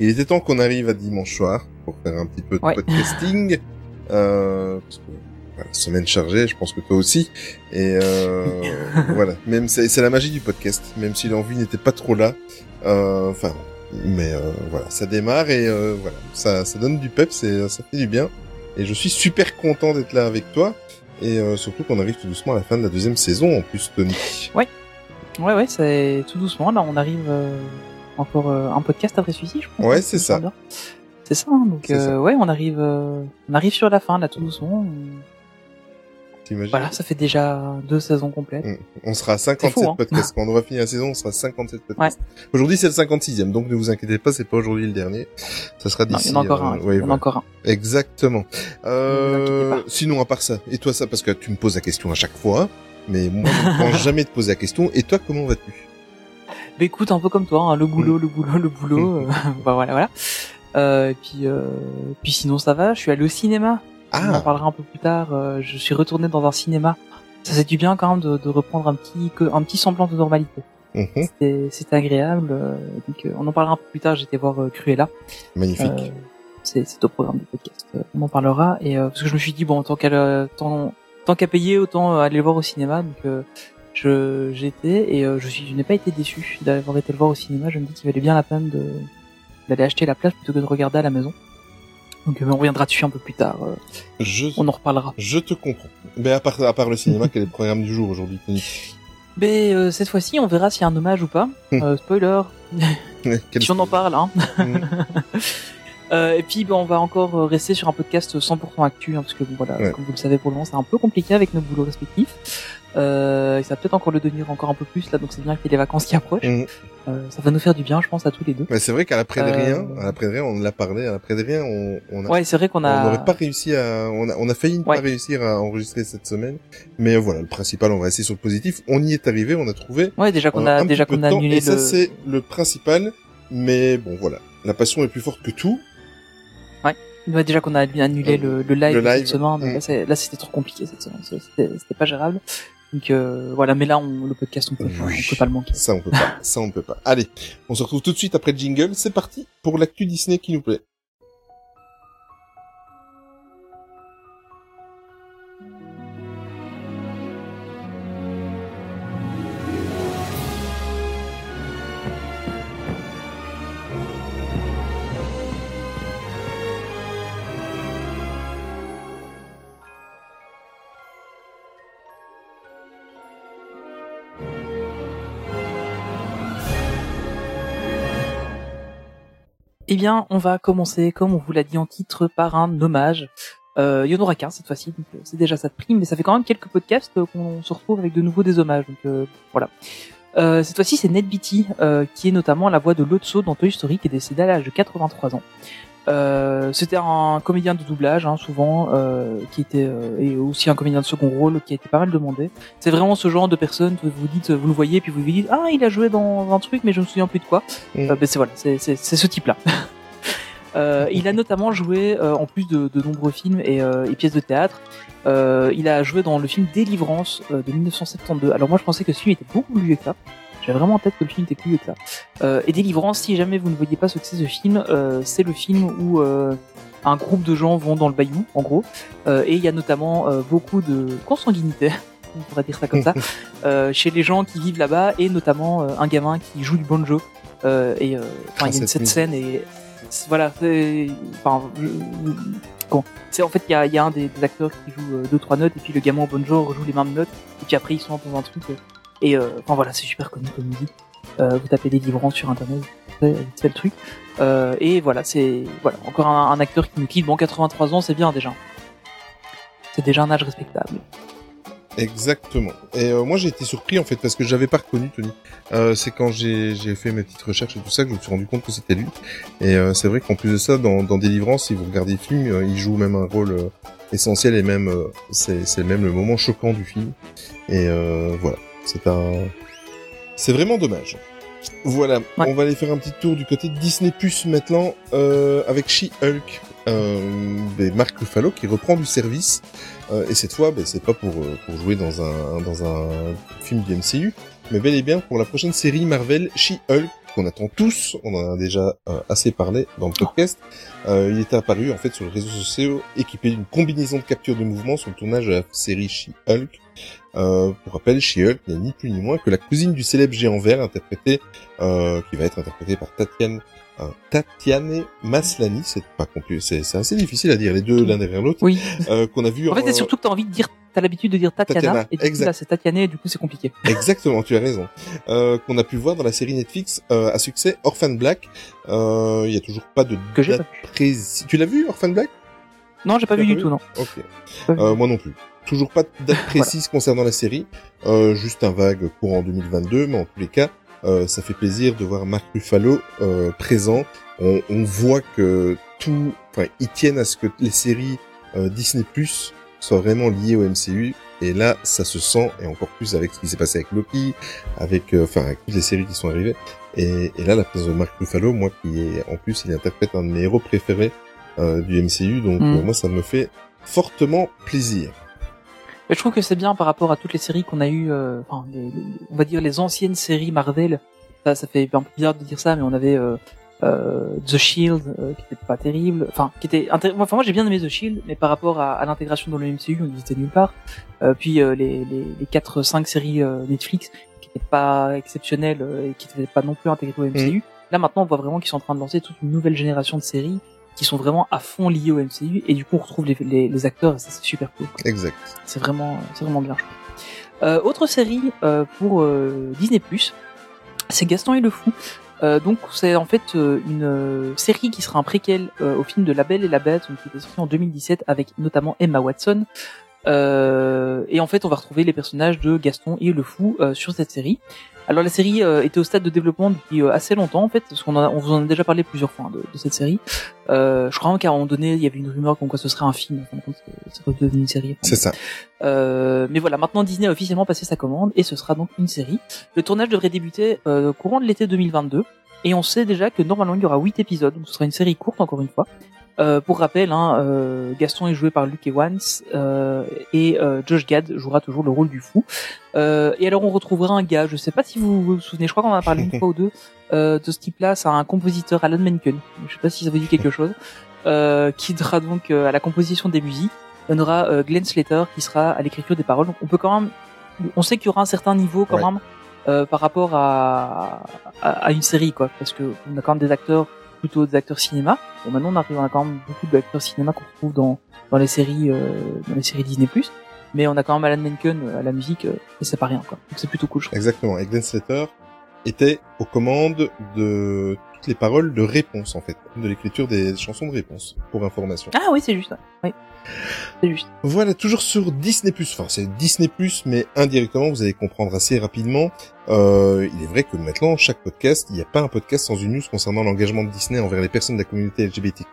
Il était temps qu'on arrive à dimanche soir pour faire un petit peu de Ouais. podcasting. euh, parce que, voilà, semaine chargée, je pense que toi aussi. Et euh, voilà, même c'est la magie du podcast, même si l'envie n'était pas trop là. Euh, Enfin, mais euh, voilà, ça démarre et euh, voilà, ça, ça donne du pep, c'est ça fait du bien. Et je suis super content d'être là avec toi. Et euh, surtout qu'on arrive tout doucement à la fin de la deuxième saison en plus, Tony. Ouais, ouais, c'est tout doucement. Là, on arrive euh, encore euh, un podcast après celui-ci, je pense. Ouais, c'est ça. C'est ça. hein, donc, C'est euh, ça. ouais, on arrive, euh, on arrive sur la fin là, tout doucement. T'imagines Voilà, ça fait déjà deux saisons complètes. On sera à 57 fou, hein. podcasts. Quand on va finir la saison, on sera à 57 podcasts. Aujourd'hui, c'est le 56e, donc ne vous inquiétez pas, c'est pas aujourd'hui le dernier. Ça sera d'ici. il y en a encore euh, un. ouais, il y en a encore un. Exactement. Euh, sinon, à part ça, et toi ça, parce que tu me poses la question à chaque fois, mais moi, je ne pense jamais te poser la question. Et toi, comment vas-tu? Bah écoute, un peu comme toi, hein, le boulot, le boulot, le boulot. euh, bah voilà, voilà. Euh, et puis, euh, puis sinon ça va. Je suis allé au cinéma. On en Ah, parlera un peu plus tard. euh, je suis retourné dans un cinéma. Ça fait du bien quand même de, de reprendre un petit, un petit semblant de normalité. mhm, C'était, agréable. euh, donc, euh, on en parlera un peu plus tard. J'étais voir Cruella. magnifique. C'est, c'est au programme du podcast. On en parlera. Et euh, parce que je me suis dit bon, tant qu'à tant, tant qu'à payer, autant aller le voir au cinéma. Donc euh, je j'étais et euh, je suis, je n'ai pas été déçu d'avoir été le voir au cinéma. Je me dis qu'il valait bien la peine de d'aller acheter la place plutôt que de regarder à la maison. Donc euh, on reviendra dessus un peu plus tard. euh, je, on en reparlera. je te comprends. Mais à part, à part le cinéma, quel est le programme du jour aujourd'hui, Mais euh, cette fois-ci, on verra s'il y a un hommage ou pas. Hmm. Euh, spoiler, si on en parle. Hein. Mm. Euh, et puis, ben, on va encore rester sur un podcast 100% actu, hein, parce que bon, voilà, Ouais. comme vous le savez pour le moment, c'est un peu compliqué avec nos boulots respectifs. Euh, et ça va peut-être encore le devenir encore un peu plus là, donc c'est bien qu'il y ait les vacances qui approchent. Mm. Euh, ça va nous faire du bien, je pense, à tous les deux. Mais c'est vrai qu'à l'après de Euh, rien, à l'après de rien, on l'a parlé, à l'après de rien, on, on a Ouais, c'est vrai qu'on On a. n'aurait pas réussi à, on a, on a failli ne Ouais. pas réussir à enregistrer cette semaine. Mais euh, voilà, le principal, on va rester sur le positif. On y est arrivé, on a trouvé. Ouais, déjà qu'on euh, a déjà qu'on a temps, annulé Et ça, c'est le principal. Mais bon, voilà. La passion est plus forte que tout. Ouais, déjà qu'on a annulé Euh, le, le live, le de cette live, semaine. mm. Là, c'était trop compliqué cette semaine. C'était pas gérable. Donc euh, voilà, mais là, on, le podcast, on peut, Oui. on peut pas le manquer. Ça, on peut pas. Ça, on peut pas. Allez. On se retrouve tout de suite après le jingle. C'est parti pour l'actu Disney qui nous plaît. Eh bien, on va commencer, comme on vous l'a dit en titre, par un hommage. Euh, il y en aura qu'un cette fois-ci, donc euh, c'est déjà ça de prime, mais ça fait quand même quelques podcasts euh, qu'on se retrouve avec de nouveau des hommages, donc voilà. Cette fois-ci, c'est Ned Beatty, qui est notamment la voix de Lotso dans Toy Story, qui est décédé à l'âge de 83 ans. Euh, C'était un comédien de doublage, hein, souvent, euh, qui était euh, et aussi un comédien de second rôle, qui a été pas mal demandé. C'est vraiment ce genre de personne que vous dites, vous le voyez, puis vous vous dites, ah, il a joué dans un truc, mais je me souviens plus de quoi. Mm. Euh, ben, c'est voilà, c'est ce type-là. Euh, il a notamment joué, euh, en plus de, de nombreux films et, euh, et pièces de théâtre, euh, il a joué dans le film Délivrance euh, de 1972. Alors moi je pensais que ce film était beaucoup plus vieux que ça. J'avais vraiment en tête que le film était plus vieux que ça. Euh, et Délivrance, si jamais vous ne voyez pas ce que c'est ce film, euh, c'est le film où euh, un groupe de gens vont dans le bayou, en gros, Euh, et il y a notamment euh, beaucoup de consanguinité, on pourrait dire ça comme ça, euh, chez les gens qui vivent là-bas, et notamment euh, un gamin qui joue du banjo. Euh, et euh, enfin, Ah, il y a une- cette scène et voilà, c'est enfin C'est en fait il y a, il y a un des, des acteurs qui joue euh, deux trois notes et puis le gamin au banjo rejoue les mêmes notes et puis après ils sont dans un truc euh, et euh, enfin voilà c'est super connu comme musique. Euh, vous tapez des sur internet, c'est le truc. Euh, et voilà c'est voilà encore un, acteur qui nous quitte. Bon 83 ans c'est bien déjà. C'est déjà un âge respectable. Exactement. Et euh, moi j'ai été surpris en fait parce que j'avais pas reconnu Tony. Euh, c'est quand j'ai fait mes petites recherches et tout ça que je me suis rendu compte que c'était lui. Et euh, c'est vrai qu'en plus de ça, dans, dans Délivrance, si vous regardez le film, il joue même un rôle essentiel et même c'est même le moment choquant du film. Et voilà, c'est un c'est vraiment dommage. Voilà, Ouais. on va aller faire un petit tour du côté de Disney Plus maintenant euh, avec She-Hulk. Euh, ben, Mark Ruffalo qui reprend du service euh, et cette fois ben, c'est pas pour euh, pour jouer dans un dans un film du MCU mais bel et bien pour la prochaine série Marvel She-Hulk qu'on attend tous on en a déjà euh, assez parlé dans le podcast Euh, il était apparu en fait sur les réseaux sociaux équipé d'une combinaison de capture de mouvement sur le tournage de la série She-Hulk euh, pour rappel, She-Hulk n'est ni plus ni moins que la cousine du célèbre géant vert interprété, euh, qui va être interprété par Tatiane, euh, Tatiane Maslany. C'est pas compliqué, c'est c'est assez difficile à dire les deux l'un derrière l'autre. Oui. Euh, qu'on a vu. En fait, c'est surtout que t'as envie de dire, t'as l'habitude de dire Tatiana, Tatiana, et du coup, exact. là, c'est Tatiana, et du coup, c'est compliqué. Exactement, tu as raison. Euh, qu'on a pu voir dans la série Netflix euh, à succès Orphan Black. Euh, Il y a toujours pas de Que date précise. Tu l'as vu Orphan Black? Non, j'ai pas vu du tout, non. Ok. Euh, moi non plus. Toujours pas de date précise concernant la série. Euh, juste un vague courant 2022, mais en tous les cas, euh, ça fait plaisir de voir Mark Ruffalo euh, présent. On, on voit que tout, enfin, ils tiennent à ce que les séries euh, Disney Plus soient vraiment liées au MCU. Et là, ça se sent, et encore plus avec ce qui s'est passé avec Loki, avec, euh, enfin, avec toutes les séries qui sont arrivées. Et, et là, la présence de Mark Ruffalo, moi qui est, en plus, il interprète un de mes héros préférés euh, du MCU, donc Mm. euh, moi, ça me fait fortement plaisir. Je trouve que c'est bien par rapport à toutes les séries qu'on a eues, euh, enfin, les- les- on va dire les anciennes séries Marvel. Ça, ça fait un peu bizarre de dire ça, mais on avait euh, The Shield, euh, qui était pas terrible, enfin, qui était, enfin, moi j'ai bien aimé The Shield, mais par rapport à, à l'intégration dans le MCU, on était nulle part. Euh, puis les les les quatre cinq séries Netflix qui étaient pas exceptionnelles et qui étaient pas non plus intégrées au MCU. Là maintenant, on voit vraiment qu'ils sont en train de lancer toute une nouvelle génération de séries qui sont vraiment à fond liées au MCU et du coup on retrouve les, les, les acteurs et ça c'est super cool. quoi. Exact. C'est vraiment, c'est vraiment bien. Euh, autre série euh, pour euh, Disney+, c'est Gaston et le Fou. Euh, donc c'est en fait euh, une série qui sera un préquel au film de La Belle et la Bête, donc, qui était sorti en 2017 avec notamment Emma Watson. Euh, et en fait, on va retrouver les personnages de Gaston et le Fou euh, sur cette série. Alors la série euh, était au stade de développement depuis euh, assez longtemps en fait, parce qu'on en a- on vous en a déjà parlé plusieurs fois hein, de, de cette série. Euh, je crois qu'à un moment donné, il y avait une rumeur comme quoi ce serait un film, en fin de compte, ça devenu une série. C'est ça. Euh, mais voilà, maintenant Disney a officiellement passé sa commande et ce sera donc une série. Le tournage devrait débuter euh, courant de l'été 2022 et on sait déjà que normalement il y aura 8 épisodes, donc ce sera une série courte encore une fois. Euh, pour rappel, hein, euh, Gaston est joué par Luke Evans euh, et euh, Josh Gad jouera toujours le rôle du fou. Euh, et alors on retrouvera un gars, je sais pas si vous vous souvenez, je crois qu'on en a parlé une fois ou deux euh, de ce type-là, c'est un compositeur Alan Menken. Je sais pas si ça vous dit quelque chose. Euh, qui sera donc à la composition des musiques. On aura Glenn Slater qui sera à l'écriture des paroles. Donc on peut quand même, on sait qu'il y aura un certain niveau quand Ouais. même euh, par rapport à, à, à une série quoi, parce que on a quand même des acteurs plutôt des acteurs cinéma. Bon maintenant on arrive, quand même beaucoup d'acteurs cinéma qu'on retrouve dans dans les séries euh, dans les séries Disney+. Mais on a quand même Alan Menken euh, à la musique euh, et c'est pas rien quoi. Donc c'est plutôt cool. Je trouve. Exactement. Et Glenn Slater était aux commandes de toutes les paroles de réponse, en fait. De l'écriture des chansons de réponse, pour information. Ah oui c'est juste. ouais. Oui. Voilà, toujours sur Disney+. Enfin, c'est Disney+, mais indirectement, vous allez comprendre assez rapidement. Euh, il est vrai que maintenant, chaque podcast, il n'y a pas un podcast sans une news concernant l'engagement de Disney envers les personnes de la communauté LGBTQ+,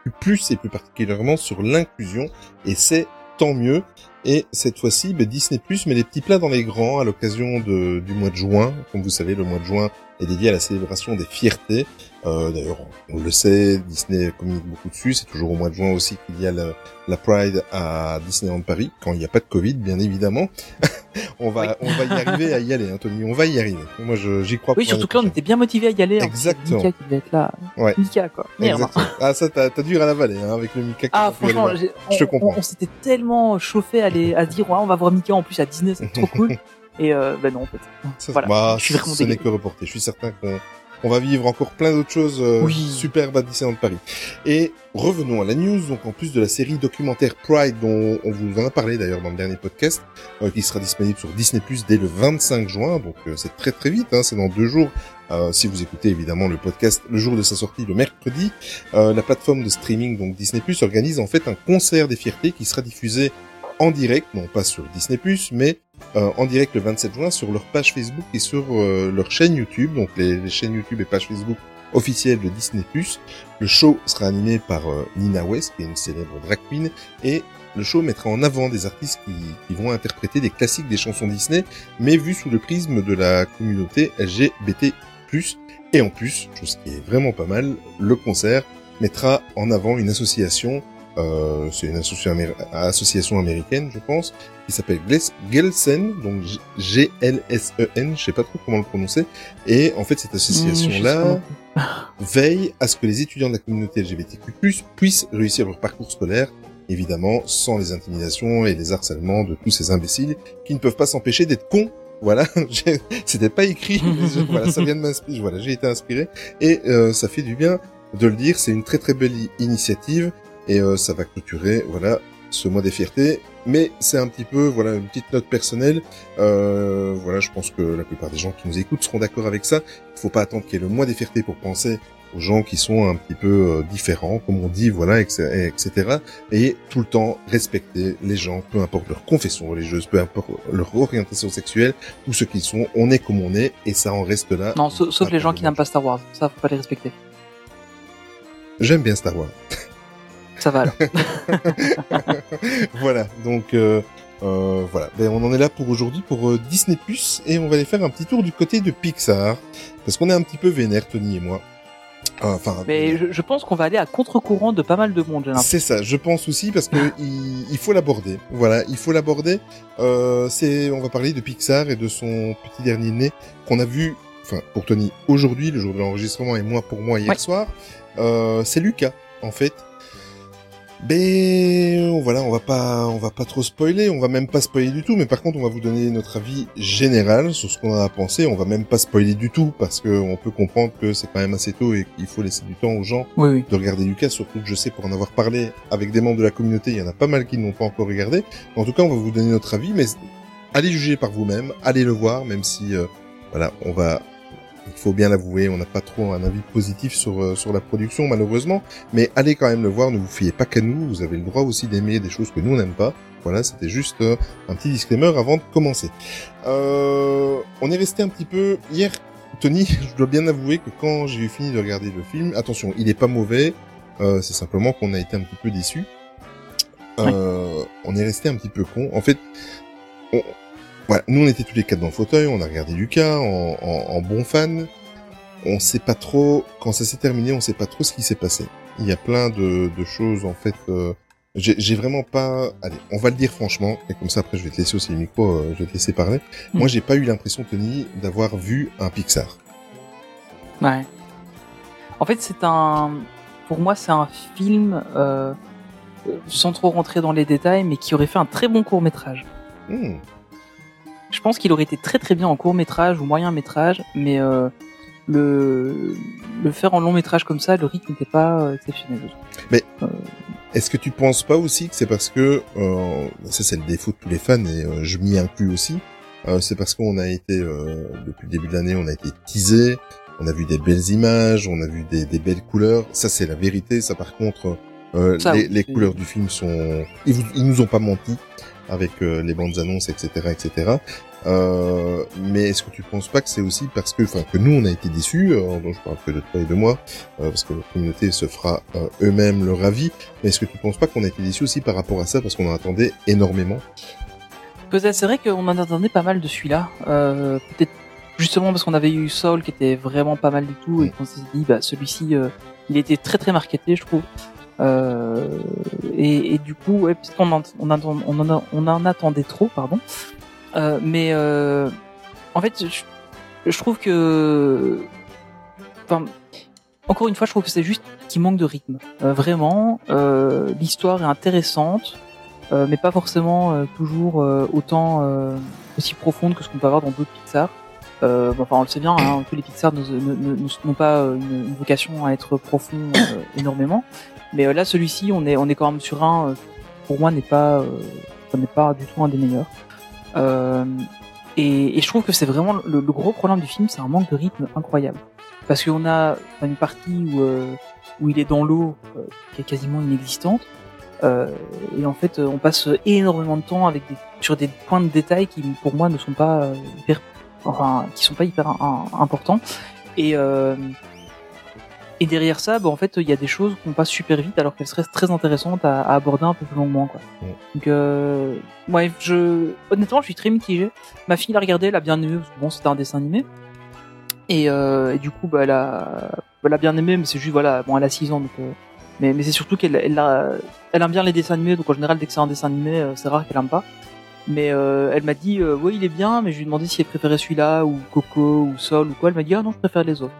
et plus particulièrement sur l'inclusion. Et c'est tant mieux. Et cette fois-ci, ben, Disney+, met les petits plats dans les grands à l'occasion du mois de juin. Comme vous savez, le mois de juin est dédié à la célébration des fiertés. Euh, D'ailleurs, on le sait, Disney communique beaucoup dessus. C'est toujours au mois de juin aussi qu'il y a le, la Pride à Disneyland Paris, quand il n'y a pas de Covid, bien évidemment. on va, on va y arriver à y aller, Anthony. On va y arriver. Moi, je- j'y crois. Oui, surtout que là, on était bien motivé à y aller. hein. Exactement. Mika qui devait être là. Ouais. Mika, quoi. Merde. Ah, ça, t'as, dû à la vallée, hein, avec le Mika. Ah, franchement, j'ai- Je te on, comprends. on, on s'était tellement chauffé à, les, à dire, ouais, on va voir Mika en plus à Disney, c'est trop cool. Et euh, ben non, en fait. Ça, Voilà. bah, je suis vraiment ce n'est que reporté. Je suis certain qu'on on va vivre encore plein d'autres choses euh, Oui. superbes à Disneyland Paris. Et revenons à la news. Donc, en plus de la série documentaire Pride, dont on vous en a parlé d'ailleurs dans le dernier podcast, euh, qui sera disponible sur Disney Plus dès le 25 juin. Donc, euh, c'est très très vite. Hein, c'est dans deux jours. Euh, si vous écoutez évidemment le podcast le jour de sa sortie, le mercredi, euh, la plateforme de streaming donc Disney Plus organise en fait un concert des fiertés qui sera diffusé en direct, non pas sur Disney Plus, mais euh, en direct le 27 juin sur leur page Facebook et sur euh, leur chaîne YouTube, donc les, chaînes YouTube et pages Facebook officielles de Disney+. Le show sera animé par euh, Nina West, qui est une célèbre drag queen, et le show mettra en avant des artistes qui, qui vont interpréter des classiques des chansons Disney, mais vus sous le prisme de la communauté LGBT+. Et en plus, chose qui est vraiment pas mal, le concert mettra en avant une association, euh, c'est une association, améri- association américaine, je pense, qui s'appelle Gelsen, donc G-L-S-E-N, je sais pas trop comment le prononcer. Et en fait, cette Mmh, association-là pas. veille à ce que les étudiants de la communauté LGBTQ+, puissent réussir leur parcours scolaire, évidemment, sans les intimidations et les harcèlements de tous ces imbéciles qui ne peuvent pas s'empêcher d'être cons. Voilà, c'était pas écrit, mais voilà, ça vient de m'inspirer, voilà, j'ai été inspiré, et euh, ça fait du bien de le dire, c'est une très très belle initiative, et euh, ça va clôturer, voilà, ce mois des fiertés, mais c'est un petit peu, voilà, une petite note personnelle, euh, voilà, je pense que la plupart des gens qui nous écoutent seront d'accord avec ça, il faut pas attendre qu'il y ait le mois des fiertés pour penser aux gens qui sont un petit peu euh, différents, comme on dit, voilà, etc., etc. Et tout le temps respecter les gens, peu importe leur confession religieuse, peu importe leur orientation sexuelle, ou ce qu'ils sont, on est comme on est, et ça en reste là. Non, sauf, sauf Pas les gens qui n'aiment pas Star Wars. Ça, faut pas les respecter. J'aime bien Star Wars. Ça va alors. voilà, donc euh, euh, voilà, ben, on en est là pour aujourd'hui pour euh, Disney Plus et on va aller faire un petit tour du côté de Pixar parce qu'on est un petit peu vénère Tony et moi. Euh, Enfin, Mais je, je pense qu'on va aller à contre-courant de pas mal de monde. C'est ça, je pense aussi parce que il, il faut l'aborder. Voilà, il faut l'aborder. Euh, c'est, on va parler de Pixar et de son petit dernier né qu'on a vu. Enfin, pour Tony, aujourd'hui, le jour de l'enregistrement, et moi pour moi hier Ouais. soir. Euh, c'est Lucas, en fait. Ben voilà, on va pas, on va pas trop spoiler, on va même pas spoiler du tout, mais par contre on va vous donner notre avis général sur ce qu'on a pensé. On va même pas spoiler du tout parce que on peut comprendre que c'est quand même assez tôt et qu'il faut laisser du temps aux gens Oui, oui. de regarder Lucas, surtout que je sais pour en avoir parlé avec des membres de la communauté, il y en a pas mal qui n'ont pas encore regardé. En tout cas, on va vous donner notre avis, mais allez juger par vous-même, allez le voir, même si euh, voilà, on va il faut bien l'avouer, on n'a pas trop un avis positif sur euh, sur la production malheureusement, mais allez quand même le voir, ne vous fiez pas qu'à nous, vous avez le droit aussi d'aimer des choses que nous on n'aime pas. Voilà, c'était juste euh, un petit disclaimer avant de commencer. Euh, on est resté un petit peu hier Tony, je dois bien avouer que quand j'ai eu fini de regarder le film, attention, il est pas mauvais, euh, c'est simplement qu'on a été un petit peu déçus. Euh, On est resté un petit peu con. En fait, on... voilà, nous on était tous les quatre dans le fauteuil, on a regardé Lucas en, en, en bon fan. On sait pas trop, quand ça s'est terminé, on sait pas trop ce qui s'est passé. Il y a plein de, de choses en fait. euh, j'ai vraiment pas. Allez, on va le dire franchement, et comme ça après je vais te laisser aussi le micro, euh, je vais te laisser parler. Mm. Moi j'ai pas eu l'impression Tony d'avoir vu un Pixar. Ouais. En fait, c'est un. Pour moi, c'est un film, euh, euh, sans trop rentrer dans les détails, mais qui aurait fait un très bon court métrage. Hmm. Je pense qu'il aurait été très très bien en court métrage ou moyen métrage, mais euh, le le faire en long métrage comme ça, le rythme n'était pas euh, exceptionnel. je trouve. Est-ce que tu penses pas aussi que c'est parce que euh, ça c'est le défaut de tous les fans et euh, je m'y inclus aussi. euh, c'est parce qu'on a été euh, depuis le début de l'année, on a été teasé, on a vu des belles images, on a vu des, des belles couleurs. Ça c'est la vérité. Ça par contre, euh, Ça, les, oui, les couleurs du film sont, ils, vous- ils nous ont pas menti avec euh, les bandes annonces, etc., etc. Euh, mais est-ce que tu penses pas que c'est aussi parce que, enfin, que nous on a été déçus, euh, dont je parle que de toi et de moi, euh, parce que la communauté se fera euh, eux-mêmes leur avis. Mais est-ce que tu penses pas qu'on a été déçus aussi par rapport à ça parce qu'on en attendait énormément? Peut-être, c'est vrai qu'on en attendait pas mal de celui-là. Euh, Peut-être justement parce qu'on avait eu Soul qui était vraiment pas mal du tout et qu'on s'est dit, bah, celui-ci, euh, il était très très marketé, je trouve. Euh, et, et du coup, ouais, peut-être qu'on en, on, en, on en attendait trop, pardon. Euh, mais euh, en fait, je, je trouve que, encore une fois, je trouve que c'est juste qu'il manque de rythme. Euh, vraiment, euh, l'histoire est intéressante euh, mais pas forcément toujours autant aussi profonde que ce qu'on peut avoir dans d'autres Pixar. Euh, enfin, on le sait bien, hein, tous les Pixar n'ont pas une, une vocation à être profond euh, énormément. Mais euh, là, celui-ci, on est, on est quand même sur un, euh, pour moi, n'est pas, euh, n'est pas du tout un des meilleurs. Et, et je trouve que c'est vraiment le, le gros problème du film, c'est un manque de rythme incroyable. Parce qu'on a une partie où, où il est dans l'eau, qui est quasiment inexistante. Euh, et en fait, on passe énormément de temps avec des, sur des points de détail qui, pour moi, ne sont pas hyper, enfin, qui sont pas hyper importants. Et euh, et derrière ça, bah, en fait, il y a des choses qu'on passe super vite alors qu'elles seraient très intéressantes à, à aborder un peu plus longuement. Quoi. Donc, euh, ouais, je, honnêtement, je suis très mitigé. Ma fille l'a regardé, elle a bien aimé. parce que Bon, c'était un dessin animé. Et, euh, et du coup, bah, elle a, elle a bien aimé, mais c'est juste, voilà, bon, elle a 6 ans, donc. euh, mais, mais c'est surtout qu'elle, elle, elle aime bien les dessins animés, donc en général, dès que c'est un dessin animé, c'est rare qu'elle aime pas. Mais euh, elle m'a dit, euh, oui, il est bien, mais je lui ai demandé si elle préférait celui-là ou Coco ou Sol ou quoi. Elle m'a dit, ah non, je préfère les autres.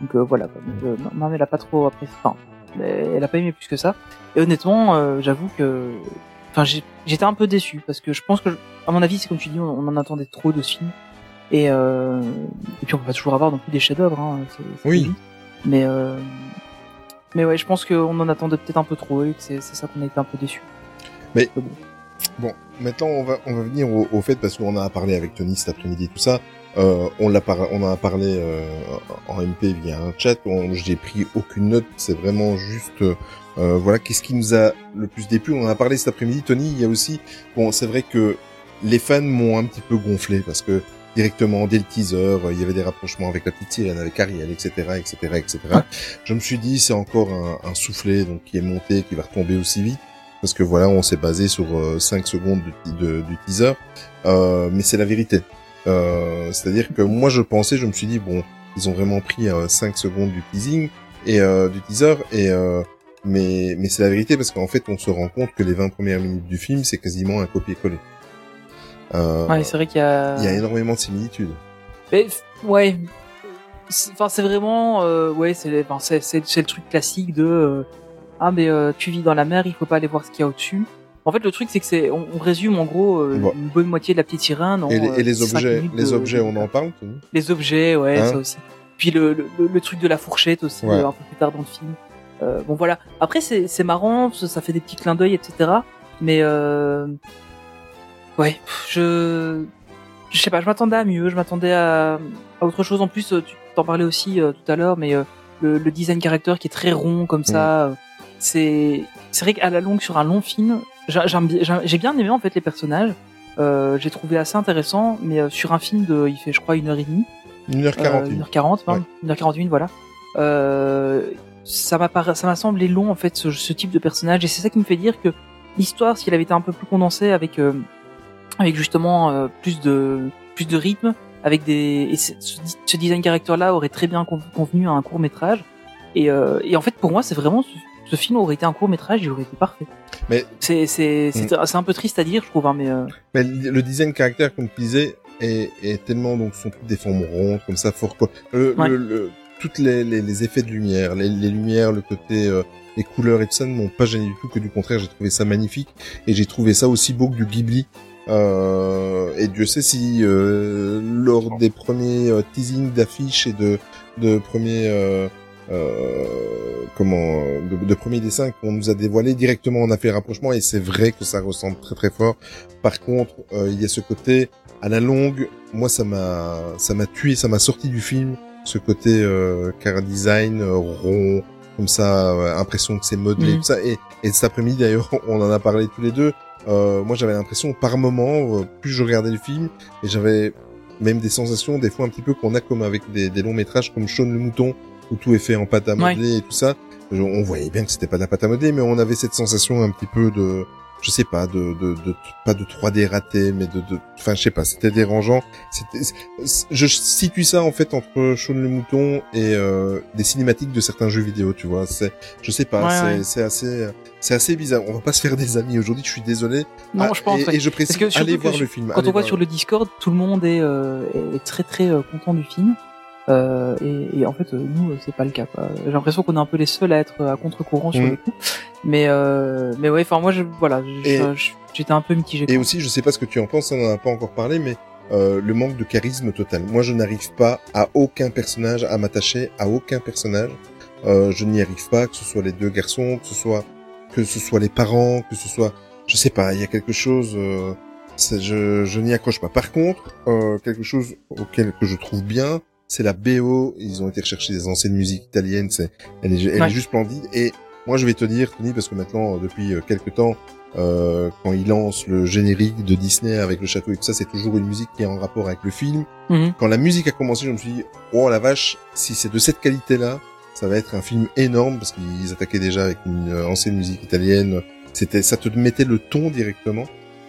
Donc euh, voilà. quoi. Donc, euh, ma- maman, elle a pas trop apprécié. Enfin, elle a pas aimé plus que ça. Et honnêtement, euh, j'avoue que, enfin, j'ai- j'étais un peu déçu parce que je pense que, à mon avis, c'est comme tu dis, on, on en attendait trop de ce film. Et, euh, et puis on va toujours avoir non plus des chefs-d'œuvre. Hein, Oui. vie. Mais euh, mais ouais, je pense qu'on en attendait peut-être un peu trop et que c'est ça qu'on a été un peu déçu. Mais- bon. Bon, maintenant on va on va venir au, au fait parce qu'on a parlé avec Tony cet après-midi tout ça. Euh, on l'a par- on en a parlé euh, en MP via un chat. On, j'ai pris aucune note. C'est vraiment juste euh, voilà qu'est-ce qui nous a le plus déplu? On en a parlé cet après-midi. Tony, il y a aussi bon c'est vrai que les fans m'ont un petit peu gonflé parce que directement dès le teaser euh, il y avait des rapprochements avec la petite sirène, avec Ariel, etc., etc., etc. Je me suis dit c'est encore un, un soufflet donc qui est monté, qui va retomber aussi vite parce que voilà, on s'est basé sur 5 secondes du, de- du teaser, euh, mais c'est la vérité. Euh, C'est-à-dire que moi je pensais, je me suis dit bon, ils ont vraiment pris 5 secondes du teasing et euh, du teaser et euh, mais mais c'est la vérité parce qu'en fait on se rend compte que les 20 premières minutes du film c'est quasiment un copier-coller. Euh, Ouais, c'est vrai qu'il y a. il y a énormément de similitudes. Mais, ouais. C'est- Enfin, c'est vraiment, euh, ouais, c'est, enfin, c'est, c'est, c'est le truc classique de, euh, ah, mais euh, tu vis dans la mer, il faut pas aller voir ce qu'il y a au-dessus. En fait, le truc, c'est que c'est, on, on résume en gros euh, Bon. une bonne moitié de la petite sirène. en, et les, et euh, les objets, les de- objets, de- on en parle. Les objets, ouais, Hein ça aussi. Puis le, le, le- truc de la fourchette aussi, Ouais. euh, un peu plus tard dans le film. Euh, bon voilà. Après c'est c'est marrant, ça, ça fait des petits clins d'œil, etc. Mais euh... ouais, je je sais pas, je m'attendais à mieux, je m'attendais à... à autre chose. En plus, tu t'en parlais aussi euh, tout à l'heure, mais le, le design caractère qui est très rond comme ça, euh, c'est c'est vrai qu'à la longue sur un long film, j'ai bien- aimé en fait les personnages. Euh, j'ai trouvé assez intéressant, mais euh, sur un film de, il fait je crois une heure et demie, 1h41. euh, 1h40, pardon, 1h41, voilà. Euh, ça m'a para- ça m'a semblé long en fait ce, ce type de personnage et c'est ça qui me fait dire que l'histoire, si elle avait été un peu plus condensée avec euh, avec justement euh, plus de plus de rythme, avec des et ce, ce design character là aurait très bien con- convenu à un court métrage et euh, et en fait pour moi c'est vraiment ce, film aurait été un court métrage, il aurait été parfait. Mais- c'est c'est c'est c'est un peu triste à dire je trouve hein, mais euh, Mais le design caractère, comme tu disais, est, est tellement donc sont toutes des formes rondes comme ça, fort quoi. Le, Ouais. le, le- toutes les, les, les effets de lumière, les, les lumières, le côté, euh, les couleurs et tout ça ne m'ont pas gêné du tout. Que du contraire, j'ai trouvé ça magnifique et j'ai trouvé ça aussi beau que du Ghibli. Euh, et Dieu sait si euh, lors des premiers euh, teasings d'affiches et de de premiers euh, comment de, de premiers dessins qu'on nous a dévoilés directement on a fait rapprochement et c'est vrai que ça ressemble très très fort. Par contre euh, il y a ce côté à la longue moi ça m'a ça m'a tué ça m'a sorti du film ce côté euh, car design euh, rond comme ça euh, impression que c'est modelé Mhm. tout ça. Et, et cet après-midi d'ailleurs on en a parlé tous les deux. Euh, moi j'avais l'impression par moment euh, plus je regardais le film et j'avais même des sensations des fois un petit peu qu'on a comme avec des, des longs métrages comme Shaun le mouton où tout est fait en pâte à Ouais. modeler et tout ça on voyait bien que c'était pas de la pâte à modeler mais on avait cette sensation un petit peu de je sais pas de, de, de pas de 3D raté mais de de enfin je sais pas c'était dérangeant c'était je situe ça en fait entre Shaun le mouton et euh, des cinématiques de certains jeux vidéo tu vois c'est je sais pas Ouais, c'est ouais. assez c'est assez bizarre on va pas se faire des amis aujourd'hui je suis désolé non Ah, je pense et, ouais. et je précise que allez que voir je- le film Quand on voit sur le Discord, tout le monde est, euh, est très très euh, content du film. Euh, et, et en fait, euh, nous, euh, c'est pas le cas. quoi. J'ai l'impression qu'on est un peu les seuls à être à contre-courant sur Mhm. le coup. Mais euh, mais ouais, enfin moi, je, voilà, je- j'étais un peu mitigé. Et aussi, je sais pas ce que tu en penses, on en a pas encore parlé, mais euh, le manque de charisme total. Moi, je n'arrive pas à aucun personnage, à m'attacher à aucun personnage. Euh, je n'y arrive pas, que ce soit les deux garçons, que ce soit que ce soit les parents, que ce soit, je sais pas, il y a quelque chose. Euh, je, je n'y accroche pas. Par contre, euh, quelque chose auquel que je trouve bien, c'est la BO. Ils ont été rechercher des anciennes musiques italiennes. C'est, elle est, elle Ouais. est juste splendide. Et Moi, je vais te dire, Tony, parce que maintenant, depuis euh, quelques temps, euh, quand il lance le générique de Disney avec le château et tout ça, c'est toujours une musique qui est en rapport avec le film. Mhm. Quand la musique a commencé, je me suis dit, oh la vache, si c'est de cette qualité-là, ça va être un film énorme parce qu'ils attaquaient déjà avec une euh, ancienne musique italienne. C'était, ça te mettait le ton directement.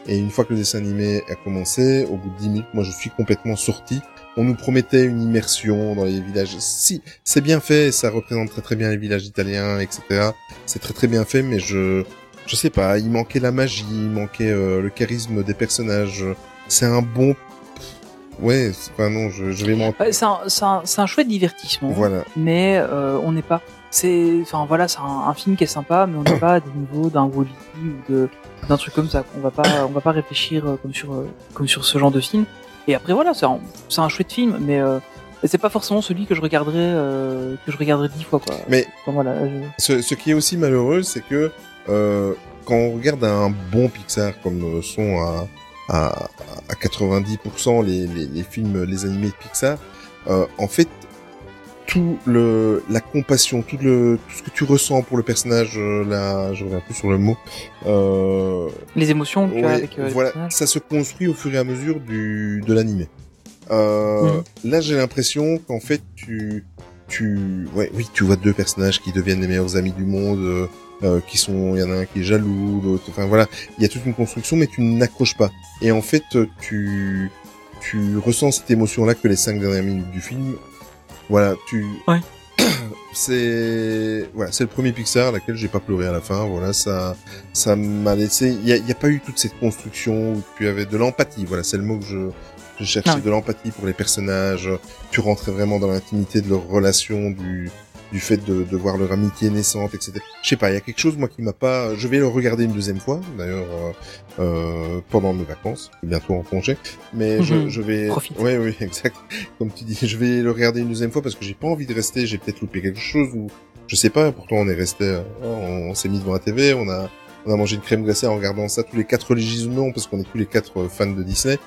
Et une fois que le dessin animé a commencé, au bout de 10 minutes, moi je suis complètement sorti. On nous promettait une immersion dans les villages. Si, c'est bien fait, ça représente très très bien les villages italiens, etc. C'est très très bien fait, mais je, je sais pas, il manquait la magie, il manquait euh, le charisme des personnages. C'est un bon, ouais, c'est pas non, je, je vais m'en, Ouais, C'est un, c'est un, un chouette divertissement. voilà. mais euh, on n'est pas. C'est, enfin voilà, c'est un, un film qui est sympa, mais on n'est pas à des niveaux d'un Wall-E ou de d'un truc comme ça. On va pas, on va pas réfléchir euh, comme sur euh, comme sur ce genre de film. Et après voilà, c'est un, c'est un chouette film, mais euh, c'est pas forcément celui que je regarderais euh, que je regarderais dix fois quoi. Mais Enfin, voilà, je- Ce, ce qui est aussi malheureux, c'est que euh, quand on regarde un bon Pixar comme euh, sont à, à, à 90% les, les, les films, les animés de Pixar, euh, en fait, tout le la compassion, tout le tout ce que tu ressens pour le personnage, euh, là, je reviens plus sur le mot. Euh, les émotions que tu as ouais, avec euh, voilà, ça se construit au fur et à mesure du de l'animé. Euh, Mhm. Là, j'ai l'impression qu'en fait, tu, tu, ouais, oui, tu vois deux personnages qui deviennent les meilleurs amis du monde, euh, euh, qui sont, il y en a un qui est jaloux, l'autre, enfin voilà, il y a toute une construction, mais tu n'accroches pas. Et en fait, tu, tu ressens cette émotion-là que les cinq dernières minutes du film. Voilà, tu. Ouais. c'est voilà, c'est le premier Pixar à laquelle j'ai pas pleuré à la fin. Voilà, ça, ça m'a laissé. Il y a, il y a pas eu toute cette construction où tu avais de l'empathie. Voilà, c'est le mot que je, je cherchais Ah de l'empathie pour les personnages. Tu rentrais vraiment dans l'intimité de leur relation, du du fait de, de voir leur amitié naissante, etc. Je sais pas, il y a quelque chose moi qui m'a pas. Je vais le regarder une deuxième fois, d'ailleurs euh, euh, pendant mes vacances, bientôt en congé. Mais je, Mhm. je vais. Profite. Oui, oui, exact. Comme tu dis, je vais le regarder une deuxième fois parce que j'ai pas envie de rester. J'ai peut-être loupé quelque chose ou je sais pas. Pourtant, on est resté, euh, on, on s'est mis devant la TV, on a, on a mangé une crème glacée en regardant ça tous les quatre religieusement parce qu'on est tous les quatre euh, fans de Disney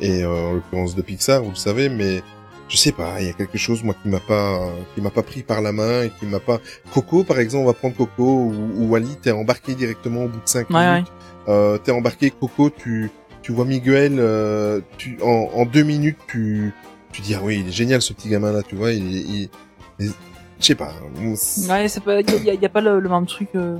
et euh, en l'occurrence de Pixar, vous le savez. Mais je sais pas, il y a quelque chose moi qui m'a pas, qui m'a pas pris par la main et qui m'a pas. Coco, par exemple, on va prendre Coco ou, ou Wally, t'es embarqué directement au bout de cinq Ouais, ouais. minutes. Euh, t'es embarqué Coco, tu, tu vois Miguel, euh, tu, en, en deux minutes, tu, tu dis ah oui, il est génial ce petit gamin là, tu vois, il, est- il, il- je sais pas. Ouais, c'est pas, y a, y a pas le, le même truc. euh.